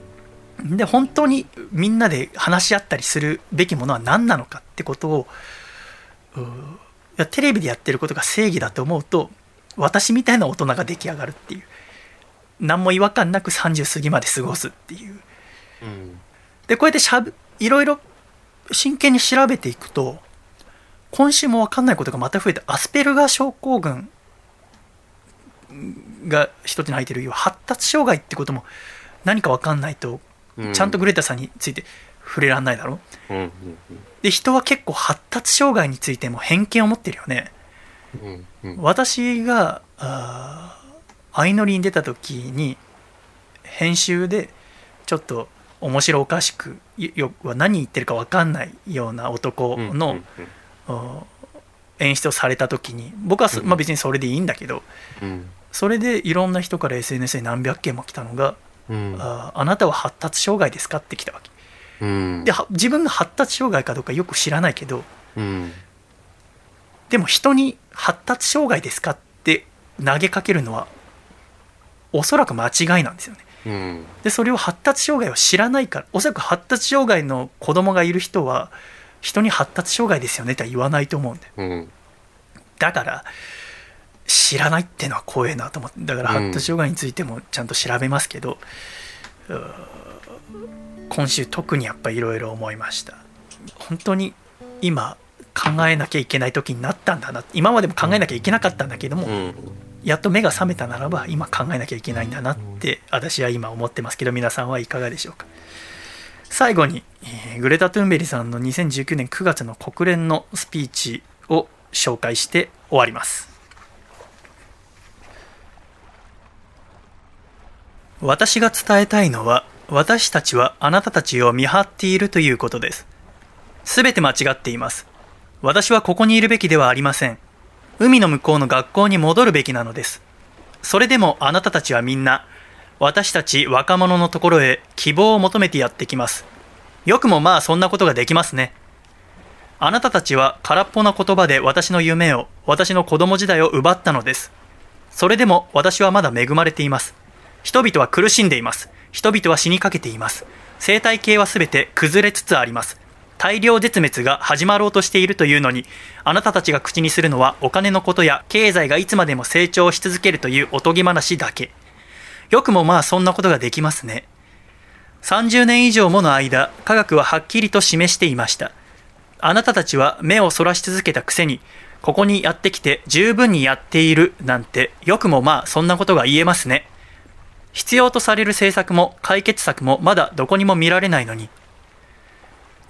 で本当にみんなで話し合ったりするべきものは何なのかってことをテレビでやってることが正義だと思うと私みたいな大人が出来上がるっていう何も違和感なく30過ぎまで過ごすっていううん。でこうやってしゃべいろいろ真剣に調べていくと今週も分かんないことがまた増えてアスペルガー症候群が一つに入ってる要は発達障害ってことも何か分かんないとうんちゃんとグレタさんについて触れらんないだろ？うんうんで人は結構発達障害についても偏見を持ってるよね。うんうん。私が相乗りに出た時に編集でちょっと面白おかしくよよ何言ってるか分かんないような男うんの、お演出をされた時に僕はまあ、別にそれでいいんだけどうん。それでいろんな人から SNS で何百件も来たのがうん「あーあなたは発達障害ですか?」って来たわけ。うん。では自分が発達障害かどうかよく知らないけどうん。でも人に発達障害ですかって投げかけるのはおそらく間違いなんですよね。うん。でそれを発達障害を知らないからおそらく発達障害の子供がいる人は人に発達障害ですよねとは言わないと思うんだよ。うん。だから知らないっていうのは怖えなと思ってだからうん。発達障害についてもちゃんと調べますけど、うー今週特にやっぱいろいろ思いました。本当に今考えなきゃいけない時になったんだな今までも考えなきゃいけなかったんだけども、うん。やっと目が覚めたならば今考えなきゃいけないんだなって私は今思ってますけど皆さんはいかがでしょうか。最後に、えーグレタ・トゥンベリさんの2019年9月の国連のスピーチを紹介して終わります私が伝えたいのは私たちはあなたたちを見張っているということです。すべて間違っています。私はここにいるべきではありません。海の向こうの学校に戻るべきなのです。それでもあなたたちはみんな私たち若者のところへ希望を求めてやってきます。よくもまあそんなことができますね。あなたたちは空っぽな言葉で私の夢を私の子供時代を奪ったのです。それでも私はまだ恵まれています。人々は苦しんでいます。人々は死にかけています。生態系はすべて崩れつつあります。大量絶滅が始まろうとしているというのにあなたたちが口にするのはお金のことや経済がいつまでも成長し続けるというおとぎ話だけ。よくもまあそんなことができますね。30年以上もの間科学ははっきりと示していました。あなたたちは目をそらし続けたくせにここにやってきて十分にやっているなんてよくもまあそんなことが言えますね。必要とされる政策も解決策もまだどこにも見られないのに。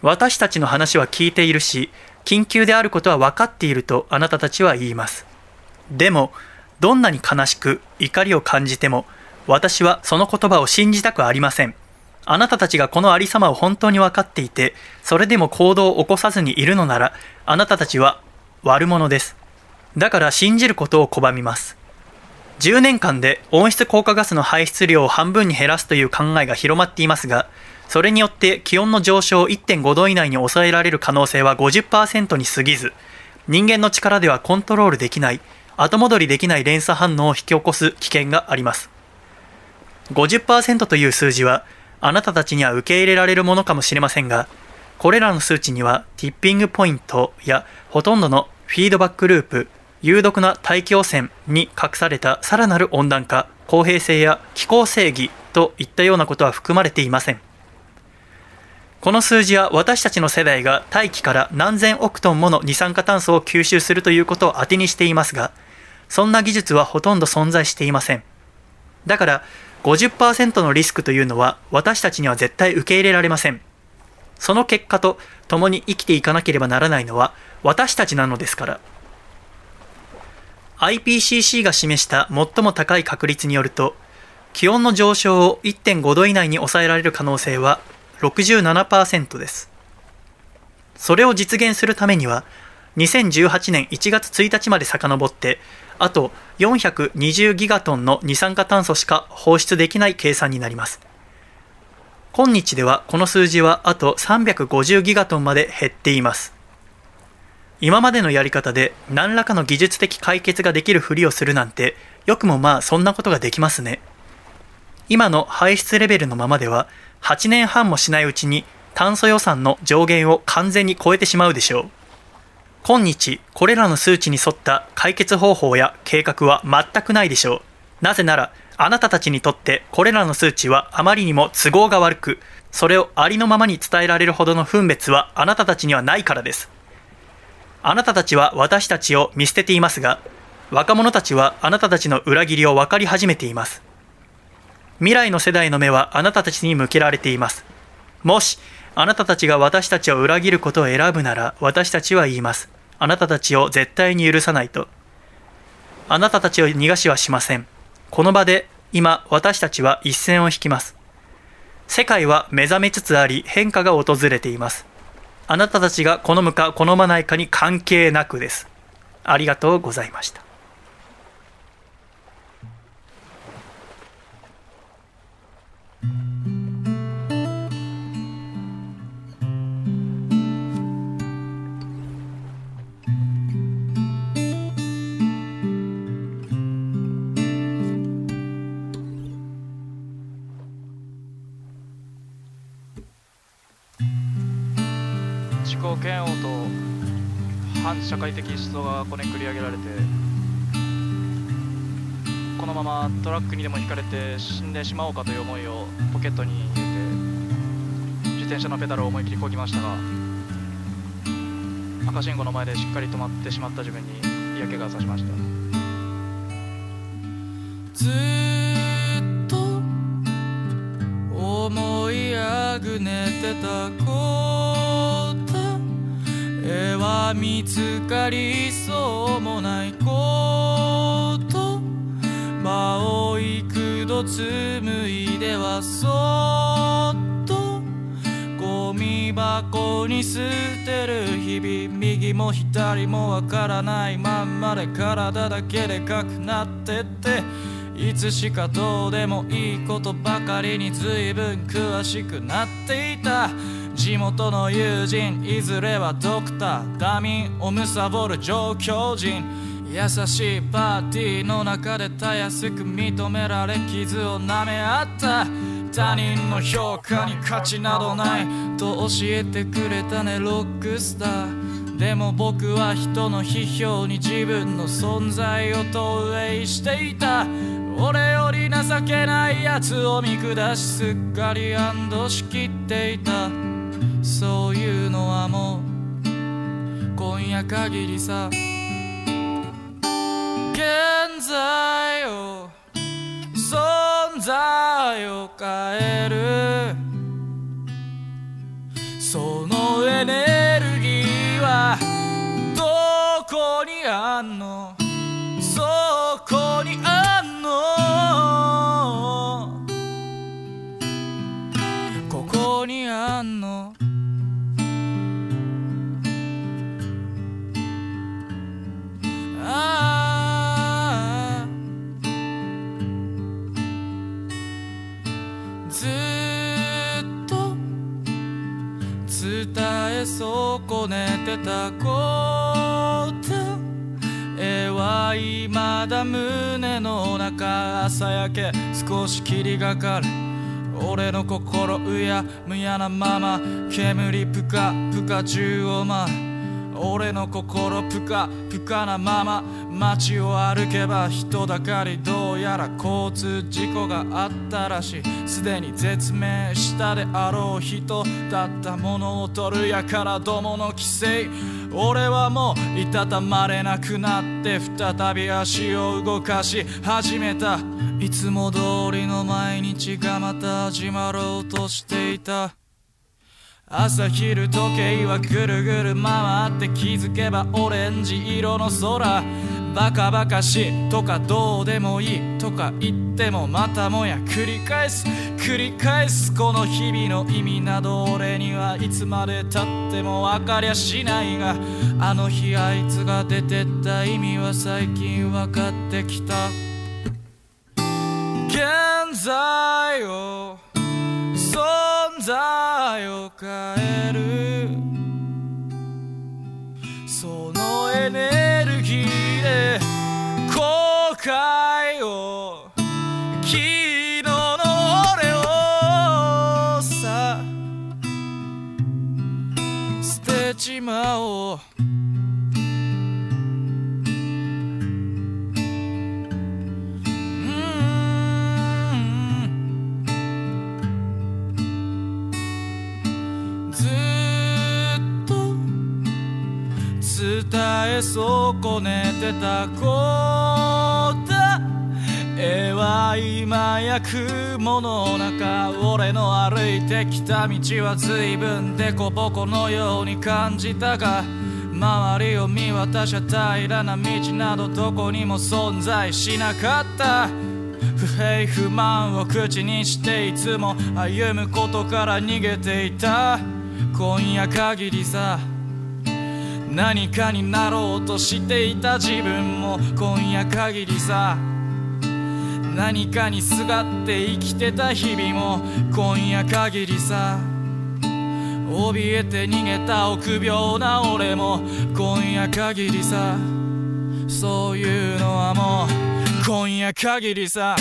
私たちの話は聞いているし緊急であることは分かっているとあなたたちは言います。でもどんなに悲しく怒りを感じても私はその言葉を信じたくありません。あなたたちがこのありさまを本当に分かっていてそれでも行動を起こさずにいるのならあなたたちは悪者です。だから信じることを拒みます。10年間で温室効果ガスの排出量を半分に減らすという考えが広まっていますがそれによって気温の上昇を1.5度以内に抑えられる可能性は50%に過ぎず人間の力ではコントロールできない後戻りできない連鎖反応を引き起こす危険があります。50%という数字はあなたたちには受け入れられるものかもしれませんがこれらの数値にはティッピングポイントやほとんどのフィードバックループ有毒な大気汚染に隠されたさらなる温暖化公平性や気候正義といったようなことは含まれていません。この数字は私たちの世代が大気から何千億トンもの二酸化炭素を吸収するということを当てにしていますがそんな技術はほとんど存在していません。だから50%のリスクというのは私たちには絶対受け入れられません。その結果と共に生きていかなければならないのは私たちなのですから。IPCC が示した最も高い確率によると気温の上昇を1.5度以内に抑えられる可能性は67%です。それを実現するためには2018年1月1日まで遡ってあと420ギガトンの二酸化炭素しか放出できない計算になります。今日ではこの数字はあと350ギガトンまで減っています。今までのやり方で何らかの技術的解決ができるふりをするなんてよくもまあそんなことができますね。今の排出レベルのままでは8年半もしないうちに炭素予算の上限を完全に超えてしまうでしょう。今日これらの数値に沿った解決方法や計画は全くないでしょう。なぜならあなたたちにとってこれらの数値はあまりにも都合が悪くそれをありのままに伝えられるほどの分別はあなたたちにはないからです。あなたたちは私たちを見捨てていますが若者たちはあなたたちの裏切りを分かり始めています。未来の世代の目はあなたたちに向けられています。もしあなたたちが私たちを裏切ることを選ぶなら私たちは言います。あなたたちを絶対に許さないと。あなたたちを逃がしはしません。この場で今私たちは一線を引きます。世界は目覚めつつあり変化が訪れています。あなたたちが好むか好まないかに関係なくです。ありがとうございました。自己嫌悪と反社会的思想がこねくり上げられてこのままトラックにでもひかれて死んでしまおうかという思いをポケットに入れて自転車のペダルを思い切りこぎましたが赤信号の前でしっかり止まってしまった自分に嫌気がさしました。ずっと思いあぐねてた絵は見つかりそうもないこと場を幾度紡いではそっとゴミ箱に捨てる日々右も左もわからないまんまで体だけでかくなってっていつしかどうでもいいことばかりに随分詳しくなっていた地元の友人いずれはドクターダミンを貪る上京人。優しいパーティーの中でたやすく認められ傷を舐め合った。他人の評価に価値などない。と教えてくれたねロックスター。でも僕は人の批評に自分の存在を投影していた。俺より情けない奴を見下しすっかり安堵しきっていた。そういうのはもう今夜限りさ。現在を存在を変える。そのエネルギーはどこにあんの？そこにあんの？ここにあんの？損ねてたこと。絵は未だ胸の中朝焼け。少し霧がかる。俺の心うやむやなまま。煙ぷかぷか中を舞う。俺の心ぷかぷかなまま街を歩けば人だかりどうやら交通事故があったらしい。すでに絶命したであろう人だったものを取るやからどもの規制。俺はもういたたまれなくなって再び足を動かし始めた。いつも通りの毎日がまた始まろうとしていた。朝昼時計はぐるぐる回って気づけばオレンジ色の空。バカバカしいとかどうでもいいとか言ってもまたもや繰り返す。繰り返すこの日々の意味など俺にはいつまでたっても分かりゃしないが。あの日あいつが出てった意味は最近分かってきた。現在を在を変える。そのエネルギーで後悔を。昨日の俺をさ捨てちまおう。え損ねてたこと。絵は今や雲の中俺の歩いてきた道は随分デコボコのように感じたが周りを見渡しゃ平らな道などどこにも存在しなかった。不平不満を口にしていつも歩むことから逃げていた。今夜限りさ何かになろうとしていた自分も今夜限りさ。何かにすがって生きてた日々も今夜限りさ。怯えて逃げた臆病な俺も今夜限りさ。そういうのはもう今夜限りさ。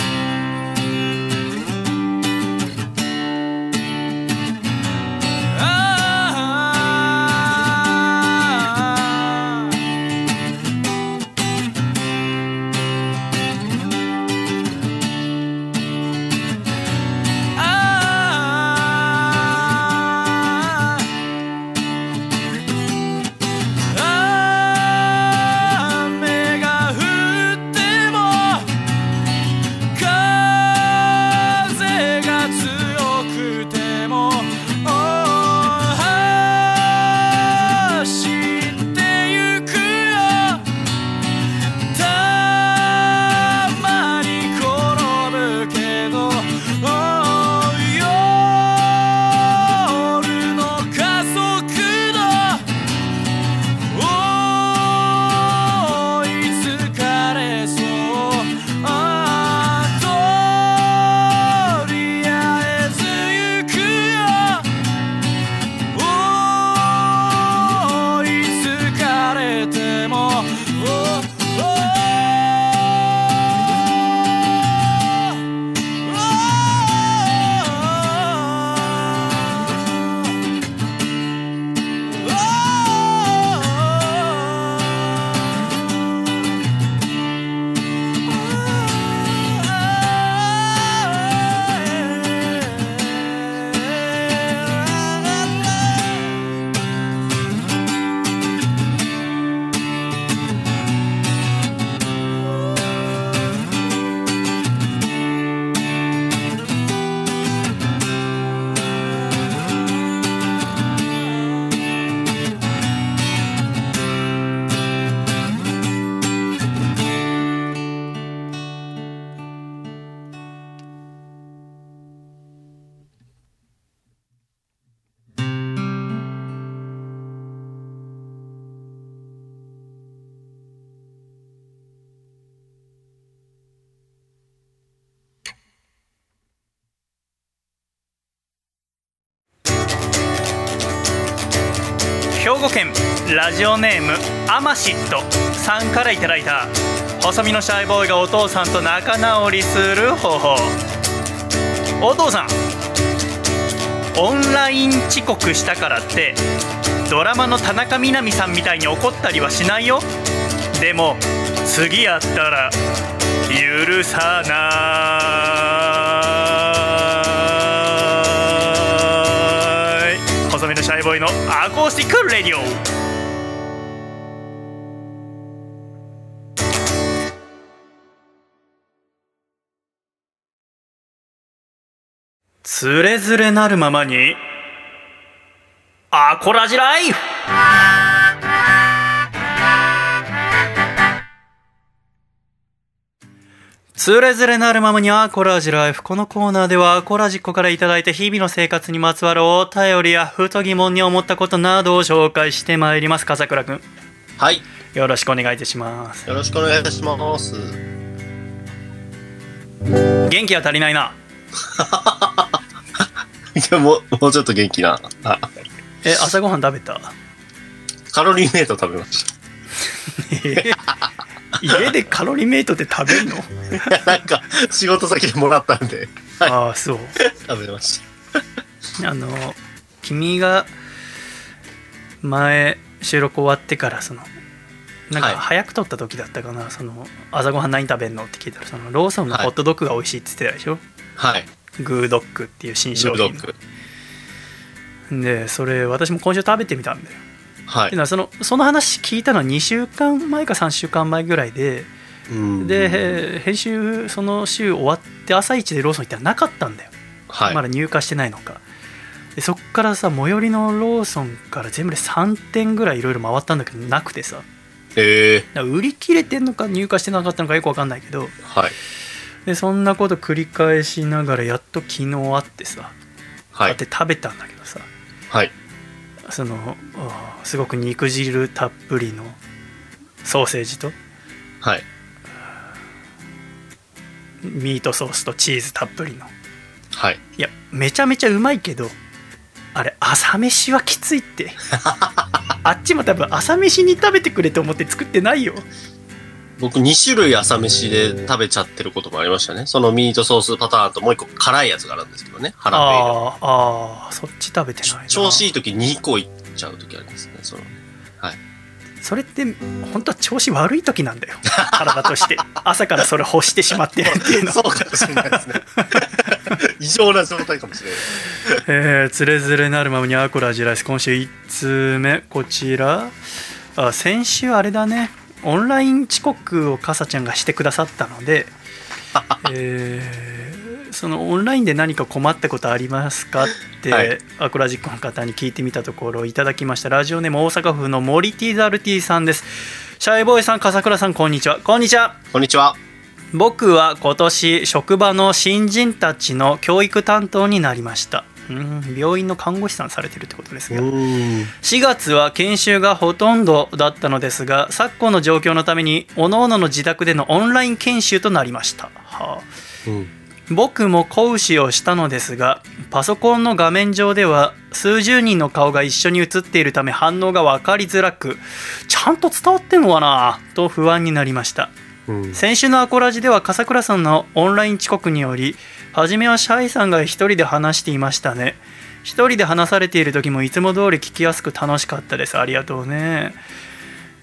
ラジオネームアマシット。さんからいただいた。細身のシャイボーイがお父さんと仲直りする方法。お父さんオンライン遅刻したからってドラマの田中みな実さんみたいに怒ったりはしないよ。でも次やったら許さない。細身のシャイボーイの acoustic radio。つれづれなるままにアコラジライフつれづれなるままにアコラジライフ。このコーナーではアコラジっ子からいただいた日々の生活にまつわるお便りやふと疑問に思ったことなどを紹介してまいります。笠倉くん。はい。よろしくお願いいたします。よろしくお願いいたします。元気が足りないな。いや、もう、もうちょっと元気な。あえ、朝ごはん食べた？カロリーメイト食べましえ 家でカロリーメイトって食べるの？た。いやなんか、仕事先でもらったんで、はいああ、そう。食べましあの、君が前収録終わってからその、なんかはい早く撮った時だったかな、その朝ごはん何食べんの？って聞いたらそのローソンのホットドッグが美味しいって言ってたでしょ、た。はい。グードッグっていう新商品。でそれ私も今週食べてみたんだよはいっていうの。はそのその話聞いたのは2週間前か3週間前ぐらいでうんで編集その週終わって朝一でローソン行ったらなかったんだよ、はい。まだ入荷してないのかでそっからさ最寄りのローソンから全部で3店ぐらいいろいろ回ったんだけどなくてさええだから売り切れてんのか入荷してなかったのかよく分かんないけどはい。でそんなこと繰り返しながらやっと昨日会ってさはい会って。食べたんだけどさはい。そのすごく肉汁たっぷりのソーセージとはい。ミートソースとチーズたっぷりのはい。いやめちゃめちゃうまいけどあれ朝飯はきついって あっちも多分朝飯に食べてくれと思って作ってないよ僕2種類朝飯で食べちゃってることもありましたね。そのミートソースパターンともう一個辛いやつがあるんですけどね。ハラペーニョ。あーあーそっち食べてないな調子いい時2個いっちゃう時ありますね。そのはい。それって本当は調子悪い時なんだよ 体として朝からそれ欲してしまってるっていうのそうかもしれないですね。異常な状態かもしれない。えー、つれづれなるままにアコラジライス今週1通目こちらあ先週あれだねオンライン遅刻をかさちゃんがしてくださったので、えーそのオンラインで何か困ったことありますかって、はい。アコラジックの方に聞いてみたところいただきました。ラジオネーム大阪府のモリティザルティさんです。シャイボーイさん笠倉さんこんにちは。こんにちは。こんにちは。僕は今年職場の新人たちの教育担当になりましたうん病院の看護師さんされてるってことですがん。4月は研修がほとんどだったのですが昨今の状況のために各々の自宅でのオンライン研修となりました、はあうん。僕も講師をしたのですがパソコンの画面上では数十人の顔が一緒に映っているため反応が分かりづらくちゃんと伝わってんのかな？と不安になりましたうん。先週のアコラジでは笠倉さんのオンライン遅刻により初めはシャイさんが一人で話していましたね。一人で話されている時もいつも通り聞きやすく楽しかったです。ありがとうね。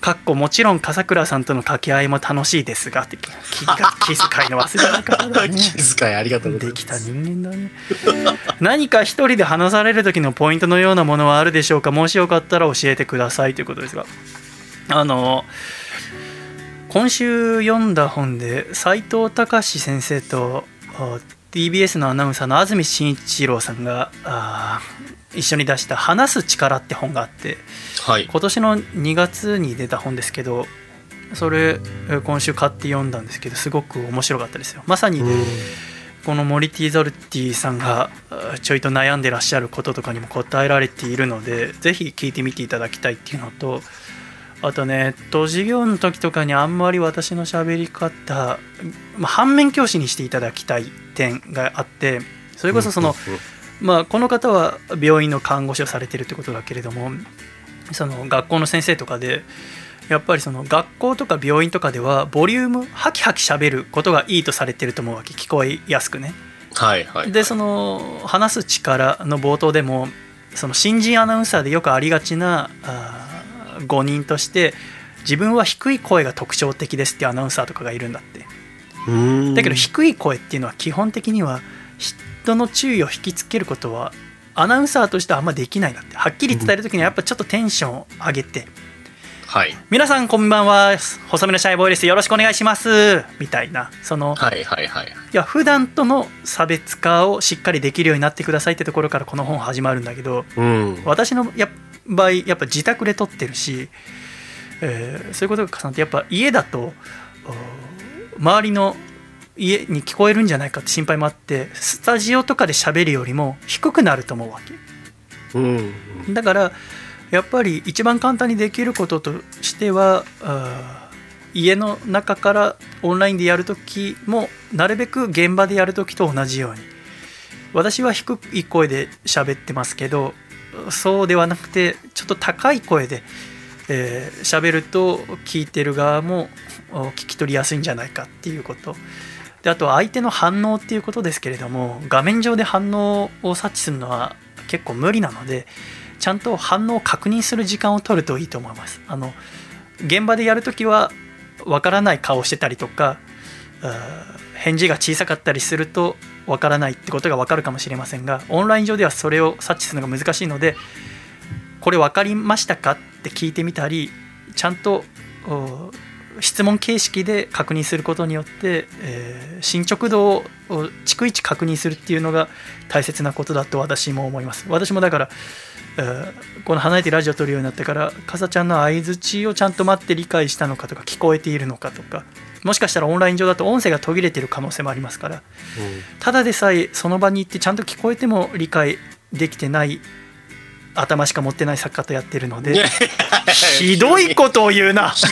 かっこもちろん笠倉さんとの掛け合いも楽しいですがって 気遣いの忘れな方だね。気遣いありがとうございできます。た人間だね。何か一人で話される時のポイントのようなものはあるでしょうか？もしよかったら教えてくださいということですが。あの今週読んだ本で斎藤隆先生とあ TBS のアナウンサーの安住紳一郎さんがあ一緒に出した「話す力」って本があってはい。今年の2月に出た本ですけどそれえー今週買って読んだんですけどすごく面白かったですよまさにこのモリティ・ゾルティさんがあちょいと悩んでらっしゃることとかにも答えられているのでぜひ聞いてみていただきたいっていうのとあとネット授業の時とかにあんまり私の喋り方、まあ、反面教師にしていただきたい点があってそれこそその、まあ、この方は病院の看護師をされてるってことだけれどもその学校の先生とかでやっぱりその学校とか病院とかではボリュームハキハキ喋ることがいいとされてると思うわけ聞こえやすくね。はいはい。でその話す力の冒頭でもその新人アナウンサーでよくありがちなあー誤認として自分は低い声が特徴的ですっていうアナウンサーとかがいるんだって。うんだけど低い声っていうのは基本的には人の注意を引きつけることはアナウンサーとしてはあんまできないんだってはっきり伝える時にはやっぱちょっとテンションを上げてはい。皆さんこんばんは細身のシャイボーイですよろしくお願いしますみたいなそのはいはいはい。いや普段との差別化をしっかりできるようになってくださいってところからこの本始まるんだけどうん。私のや場合やっぱ自宅で撮ってるし、えーそういうことが重なってやっぱ家だとお周りの家に聞こえるんじゃないかって心配もあってスタジオとかで喋るよりも低くなると思うわけうん。だからやっぱり一番簡単にできることとしては家の中からオンラインでやるときもなるべく現場でやるときと同じように私は低い声で喋ってますけどそうではなくてちょっと高い声でえー喋ると聞いてる側も聞き取りやすいんじゃないかっていうこと。であとは相手の反応っていうことですけれども画面上で反応を察知するのは結構無理なのでちゃんと反応を確認する時間を取るといいと思います。あの現場でやるときはわからない顔してたりとか返事が小さかったりするとわからないってことがわかるかもしれませんがオンライン上ではそれを察知するのが難しいのでこれ分かりましたか？って聞いてみたりちゃんとお質問形式で確認することによって、えー進捗度を逐一確認するっていうのが大切なことだと私も思います。私もだから、えーこの離れてラジオを撮るようになってからかさちゃんの相づちをちゃんと待って理解したのかとか聞こえているのかとかもしかしたらオンライン上だと音声が途切れてる可能性もありますからただでさえその場に行ってちゃんと聞こえても理解できてない頭しか持ってない作家とやってるのでひどいことを言うな。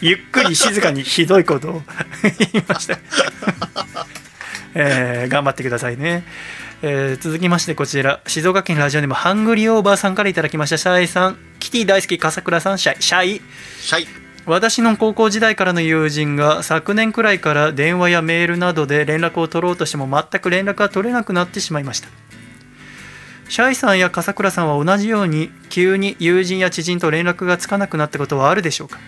ゆっくり静かにひどいことを。言いました、えー頑張ってくださいね、えー続きましてこちら。静岡県ラジオネームハングリーオーバーさんからいただきました。シャイさん。キティ大好き笠倉さん。シャイ。シャイ。シャイ。私の高校時代からの友人が昨年くらいから電話やメールなどで連絡を取ろうとしても全く連絡が取れなくなってしまいましたシャイさんや笠倉さんは同じように急に友人や知人と連絡がつかなくなったことはあるでしょうか？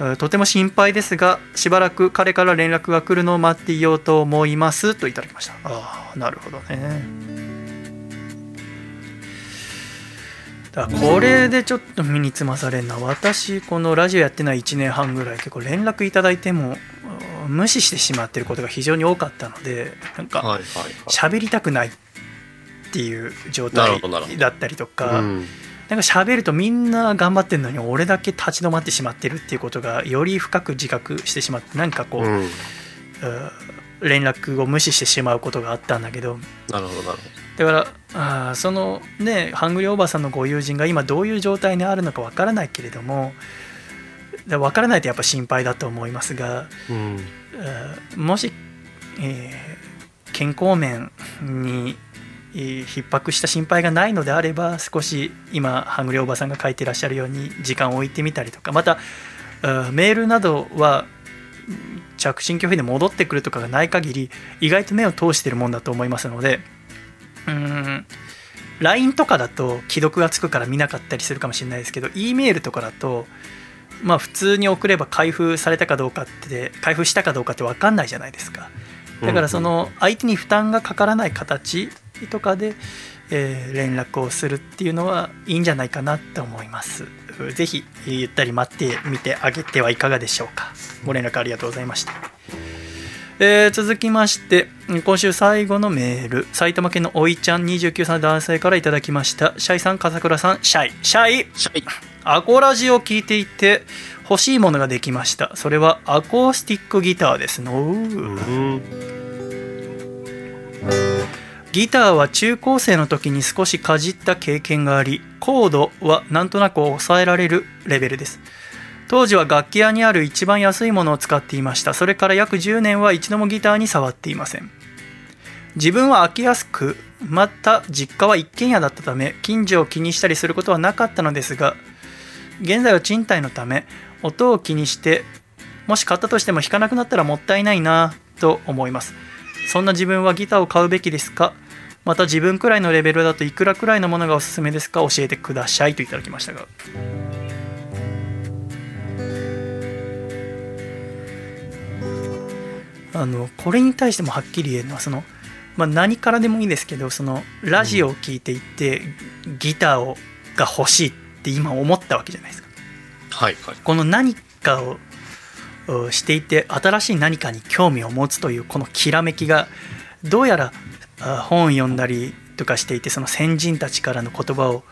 えーとても心配ですがしばらく彼から連絡が来るのを待っていようと思いますといただきました。ああなるほどね。だこれでちょっと身につまされるのは私このラジオやってない1年半ぐらい結構連絡いただいてもうん無視してしまってることが非常に多かったのでなんかはいはいはい。喋りたくないっていう状態だったりとか、うんなんか喋るとみんな頑張ってるのに俺だけ立ち止まってしまってるっていうことがより深く自覚してしまってなんかこう、うん。うん連絡を無視してしまうことがあったんだけどなるほどなるだからあーそのねハングリーおばさんのご友人が今どういう状態にあるのかわからないけれどもだわからないとやっぱ心配だと思いますがほど。うん。えーもし、えー健康面にえー逼迫した心配がないのであれば少し今ハングリおばさんが書いてらっしゃるように時間を置いてみたりとかまたメールなどは着信拒否で戻ってくるとかがない限り意外と目を通してるもんだと思いますのでうーん LINE とかだと既読がつくから見なかったりするかもしれないですけど E メールとかだとまあ普通に送れば開封されたかどうかって開封したかどうかって分かんないじゃないですか。だからその相手に負担がかからない形とかで、えー連絡をするっていうのはいいんじゃないかなと思います。ぜひゆったり待ってみてあげてはいかがでしょうか。ご連絡ありがとうございました。えー続きまして今週最後のメール。埼玉県のおいちゃん29歳の男性からいただきました。シャイさん笠倉さんシャイ。シャイ。シャイ。アコラジを聞いていて欲しいものができました。それはアコースティックギターです。のうん。ギターは中高生の時に少しかじった経験がありコードはなんとなく抑えられるレベルです。当時は楽器屋にある一番安いものを使っていました。それから約10年は一度もギターに触っていません。自分は飽きやすくまた実家は一軒家だったため近所を気にしたりすることはなかったのですが現在は賃貸のため音を気にしてもし買ったとしても弾かなくなったらもったいないなと思います。そんな自分はギターを買うべきですか？また自分くらいのレベルだといくらくらいのものがおすすめですか？教えてくださいといただきましたが。あのこれに対してもはっきり言えるのはその、まあ、何からでもいいですけどそのラジオを聴いていて、ギターをが欲しいって今思ったわけじゃないですか。はいはい。この何かをうしていて新しい何かに興味を持つというこのきらめきがどうやらあ本読んだりとかしていてその先人たちからの言葉を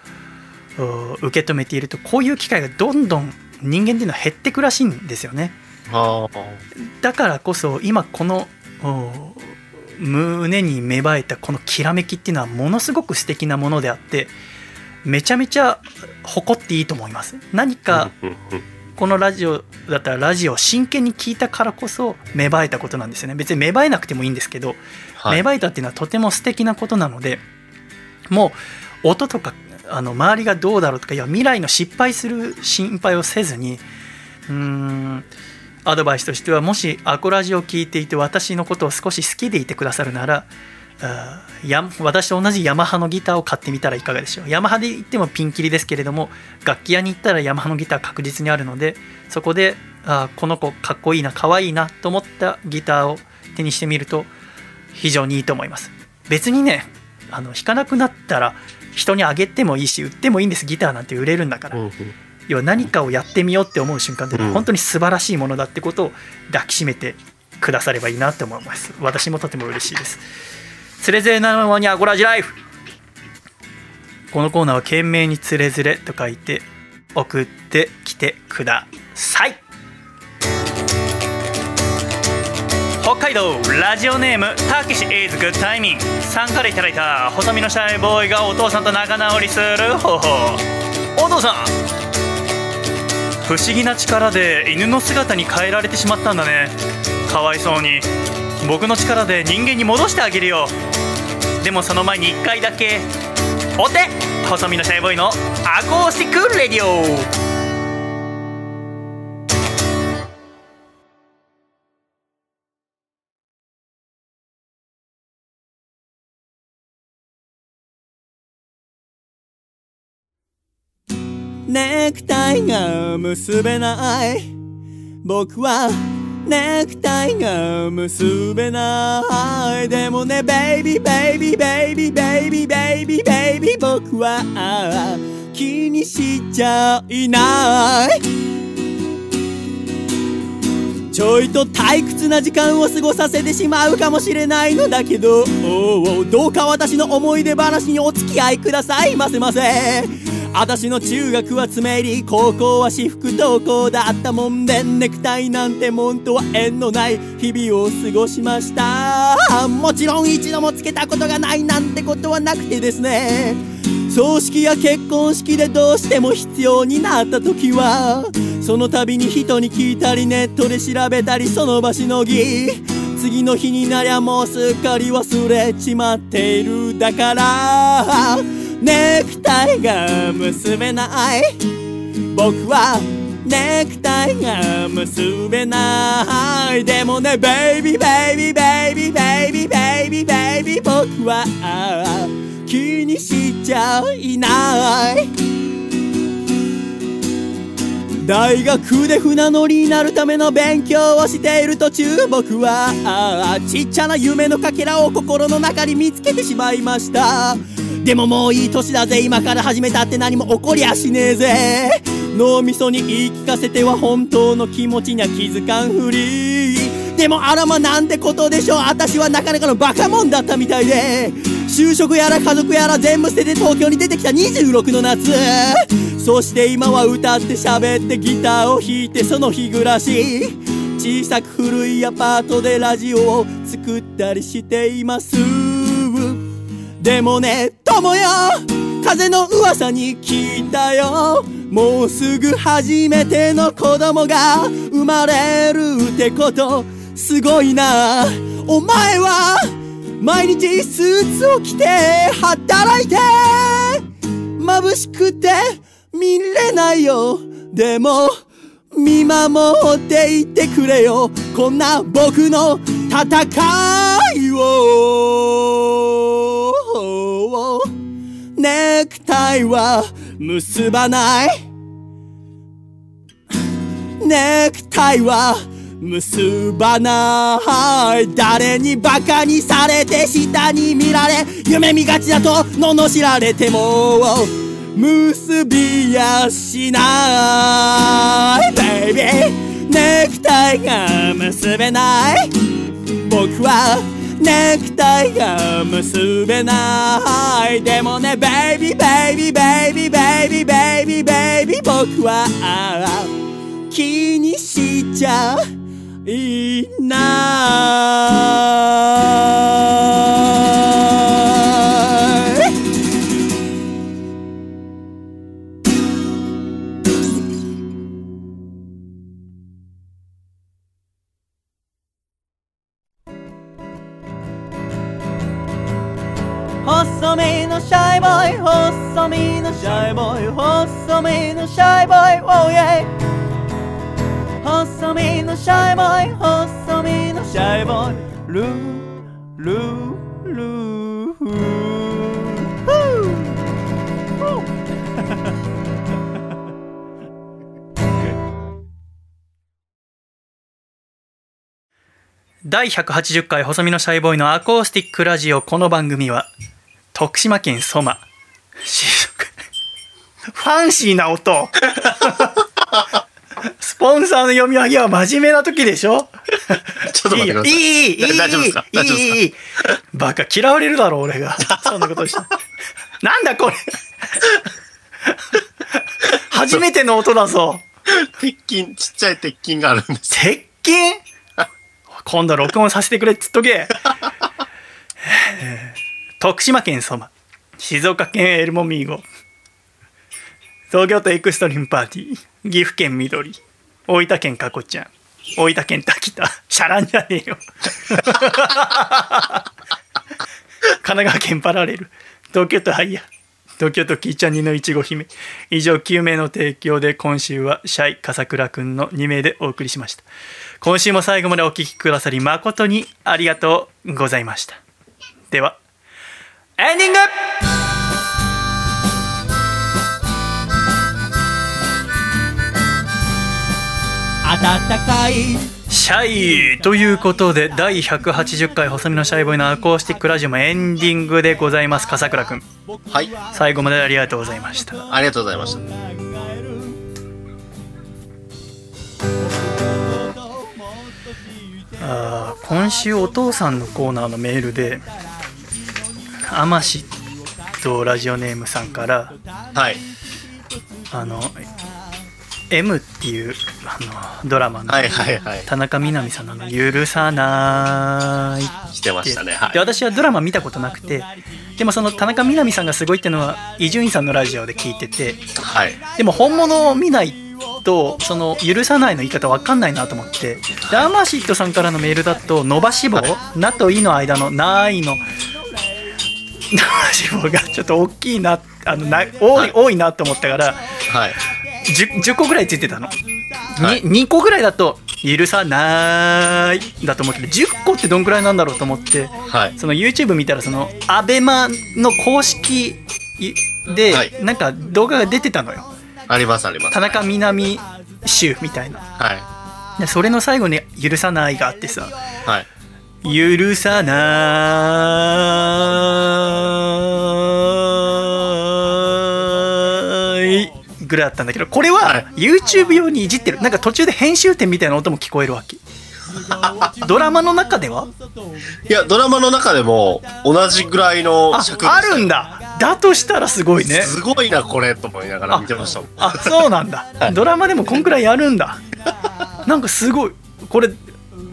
う受け止めているとこういう機会がどんどん人間っていうのは減ってくらしいんですよね。だからこそ今このう胸に芽生えたこのきらめきっていうのはものすごく素敵なものであってめちゃめちゃ誇っていいと思います。何かこのラジオだったらラジオを真剣に聞いたからこそ芽生えたことなんですよね。別に芽生えなくてもいいんですけど、芽生えたっていうのはとても素敵なことなのでもう音とかあの周りがどうだろうとかいや未来の失敗する心配をせずにうーんアドバイスとしてはもしアコラジを聞いていて私のことを少し好きでいてくださるならあや私と同じヤマハのギターを買ってみたらいかがでしょう。ヤマハで言ってもピンキリですけれども楽器屋に行ったらヤマハのギター確実にあるのでそこであこの子かっこいいなかわいいなと思ったギターを手にしてみると非常にいいと思います。別にねあの弾かなくなったら人にあげてもいいし売ってもいいんです。ギターなんて売れるんだから、要は何かをやってみようって思う瞬間って本当に素晴らしいものだってことを抱きしめてくださればいいなって思います。私もとても嬉しいです。つれづれなのにアゴラジライフ。このコーナーは懸命につれづれと書いて送ってきてください北海道ラジオネームたけし is good timing。さんからいただいた細身のシャイボーイがお父さんと仲直りする方法。お父さん不思議な力で犬の姿に変えられてしまったんだね。かわいそうに僕の力で人間に戻してあげるよ。でもその前に1回だけ。お手細身のシャイボーイの acoustic radio。ネクタイが結べない。僕はネクタイが結べない。でもねベイビーベイビーベイビーベイビーベイビーベイビー僕は気にしちゃいない。ちょいと退屈な時間を過ごさせてしまうかもしれないのだけど。おうおうどうか私の思い出話にお付き合いください。ませませ私の中学は詰め入り高校は私服登校だったもんでネクタイなんてもんとは縁のない日々を過ごしましたもちろん一度もつけたことがないなんてことはなくてですね葬式や結婚式でどうしても必要になった時はその度に人に聞いたりネットで調べたりその場しのぎ次の日になりゃもうすっかり忘れちまっているだからネクタイが結べない。僕はネクタイが結べない。でもねベイビーベイビーベイビーベイビーベイビーベイビー僕は気にしちゃいない。大学で船乗りになるための勉強をしている途中僕はああちっちゃな夢のかけらを心の中に見つけてしまいました。でももういい年だぜ今から始めたって何も起こりゃしねえぜ。脳みそに言い聞かせては本当の気持ちには気づかんふり。でもあらまなんてことでしょう。私はなかなかのバカモンだったみたいで。就職やら家族やら全部捨てて東京に出てきた。26の夏。そして今は歌って喋ってギターを弾いてその日暮らし。小さく古いアパートでラジオを作ったりしています。でもね友よ風の噂に聞いたよ。もうすぐ初めての子供が生まれるってこと。すごいな。お前は毎日スーツを着て働いて眩しくて見れないよ。でも見守っていてくれよ。こんな僕の戦いを。ネクタイは結ばない。ネクタイは結ばない誰にバカにされて下に見られ夢見がちだと罵られても結びやしない。ベイビーネクタイが結べない。僕はネクタイが結べない。でもねベイビーベイビーベイビーベイビーベイビーベイビー僕は気にしちゃいな第180回細身のシャイボーイのアコースティックラジオこの番組は徳島県ソマファンシーな音 スポンサーの読み上げは真面目な時でしょ？ちょっと待ってください。いい、いい、いい、大丈夫ですか？大丈夫いい、いい。バカ、嫌われるだろ、俺が。そんなことした。なんだこれ 初めての音だぞ。鉄筋、ちっちゃい鉄筋があるんです。鉄筋？今度録音させてくれっつっとけ。え ー徳島県相馬静岡県エルモミーゴ。東京都エクストリームパーティー。岐阜県緑。大分県かこちゃん。大分県滝田。シャランじゃねえよ。神奈川県パラレル東京都ハイヤー東京都キーちゃん2のいちご姫。以上9名の提供で今週はシャイ笠倉くんの2名でお送りしました。今週も最後までお聞きくださり誠にありがとうございました。ではエンディング!暖かいシャイということで第180回細身のシャイボーイのアコースティックラジオもエンディングでございます笠倉くんはい。最後までありがとうございましたありがとうございました。あー今週お父さんのコーナーのメールでアマシとラジオネームさんからはい。あの M っていうあのドラマのはいはいはい。田中みな実さんのあの「許さない」してましたね。はいで。私はドラマ見たことなくてでもその田中みな実さんがすごいっていうのは伊集院さんのラジオで聞いててはい。でも本物を見ないとその許さないの言い方わかんないなと思ってでアマシットさんからのメールだと伸ばし棒「な」と「い」の間の「ない」の 伸ばし棒がちょっと大きいなあのな多い多いなと思ったからはい。10, 10個ぐらいついてたの、はいに 2, 個ぐらいだと「許さない」だと思って10個ってどんぐらいなんだろうと思ってはい。その YouTube 見たらそのアベマの公式ではいなんか動画が出てたのよありますあります。田中みな実集みたいなはでそれの最後に「許さない」があってさい。はい。「許さない」ぐらいだったんだけどこれははい。YouTube 用にいじってる。なんか途中で編集点みたいな音も聞こえるわけ。ドラマの中では？いや、ドラマの中でも同じぐらいのあ尺でしたあるんだ。だとしたらすごいね。すごいな、これ、と思いながら見てましたもん。あそうなんだ、ドラマでもこんくらいやるんだ。なんかすごい。これ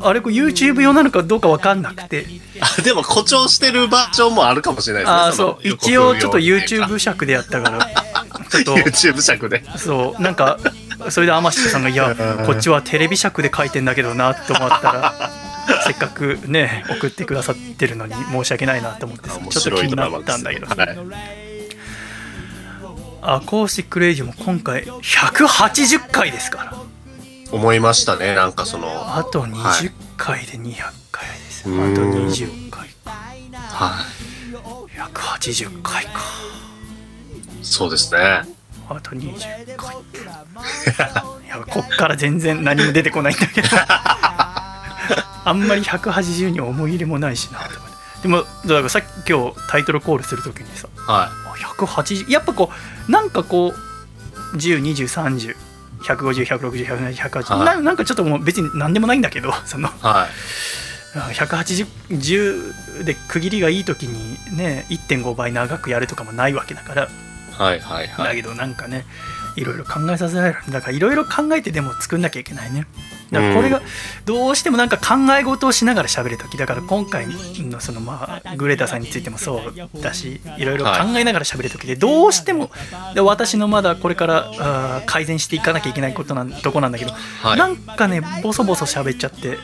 あれこれ YouTube 用なのかどうか分かんなくて。あ でも誇張してるバージョンもあるかもしれないですね。ああそう。一応ちょっと YouTube 尺でやったから。ちょっと。YouTube 尺で。そう。なんかそれで天下さんが「いやこっちはテレビ尺で書いてんだけどな」と思ったら せっかくね送ってくださってるのに申し訳ないなと思ってちょっと気になったんだけどはい。アコースティックレイジオも今回180回ですから思いましたね、なんかその、あとは20い回で200回ですよ、うんあと20回。は180回か。い。そうですね。あと20回。いやこっから全然何も出てこないんだけど。あんまり180に思い入れもないしなと思ってでもだからさっき今日タイトルコールするときにさ。はあ180やっぱこうなんかこう102030 150160180、はいななんかちょっともう別に何でもないんだけど そのい。はい。18010で区切りがいい時にね1.5倍長くやるとかもないわけだからはいはいはい。だけどなんかねいろいろ考えさせられるだからいろいろ考えてでも作んなきゃいけないねだからこれがどうしてもなんか考え事をしながら喋る時だから今回のそのまあグレータさんについてもそうだしいろいろ考えながら喋る時でどうしてもで私のまだこれから改善していかなきゃいけないことなんとこなんだけど、はい。なんかねボソボソ喋っちゃって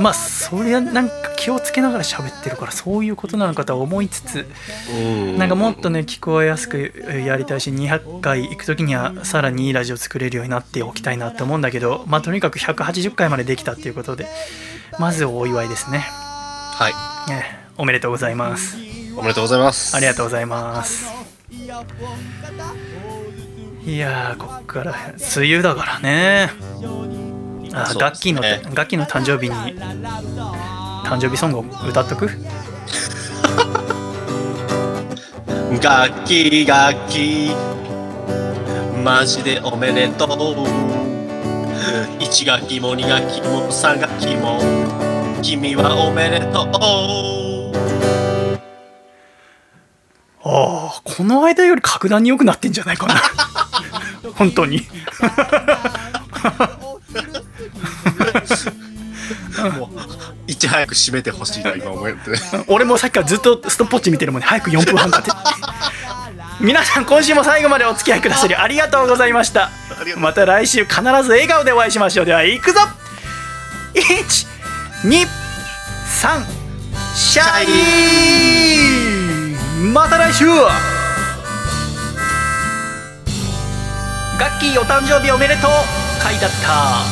まあそれはなんか気をつけながら喋ってるからそういうことなのかとは思いつつうん。なんかもっとね聞こえやすくえやりたいし200回行く時にはさらにいいラジオ作れるようになっておきたいなって思うんだけどまあとにかく180回までできたっていうことでまずお祝いですね、はい。ね。おめでとうございます。おめでとうございます。ありがとうございます。いやーこっから梅雨だからねあそうですね。ガッキーのガッキーの誕生日に誕生日ソングを歌っとく？楽器楽器マジでおめでとう。1学期も2学期も3学期も君はおめでとう。ああこの間より格段に良くなってんじゃないかな。本当に もういち早く締めてほしいと今思って。俺もさっきからずっとストップウォッチ見てるもんね。早く4分半だって。皆さん今週も最後までお付き合いくださりありがとうございました。また来週必ず笑顔でお会いしましょうでは行くぞ。123シャイまた来週。ガッキーお誕生日おめでとう。回だった。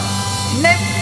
ね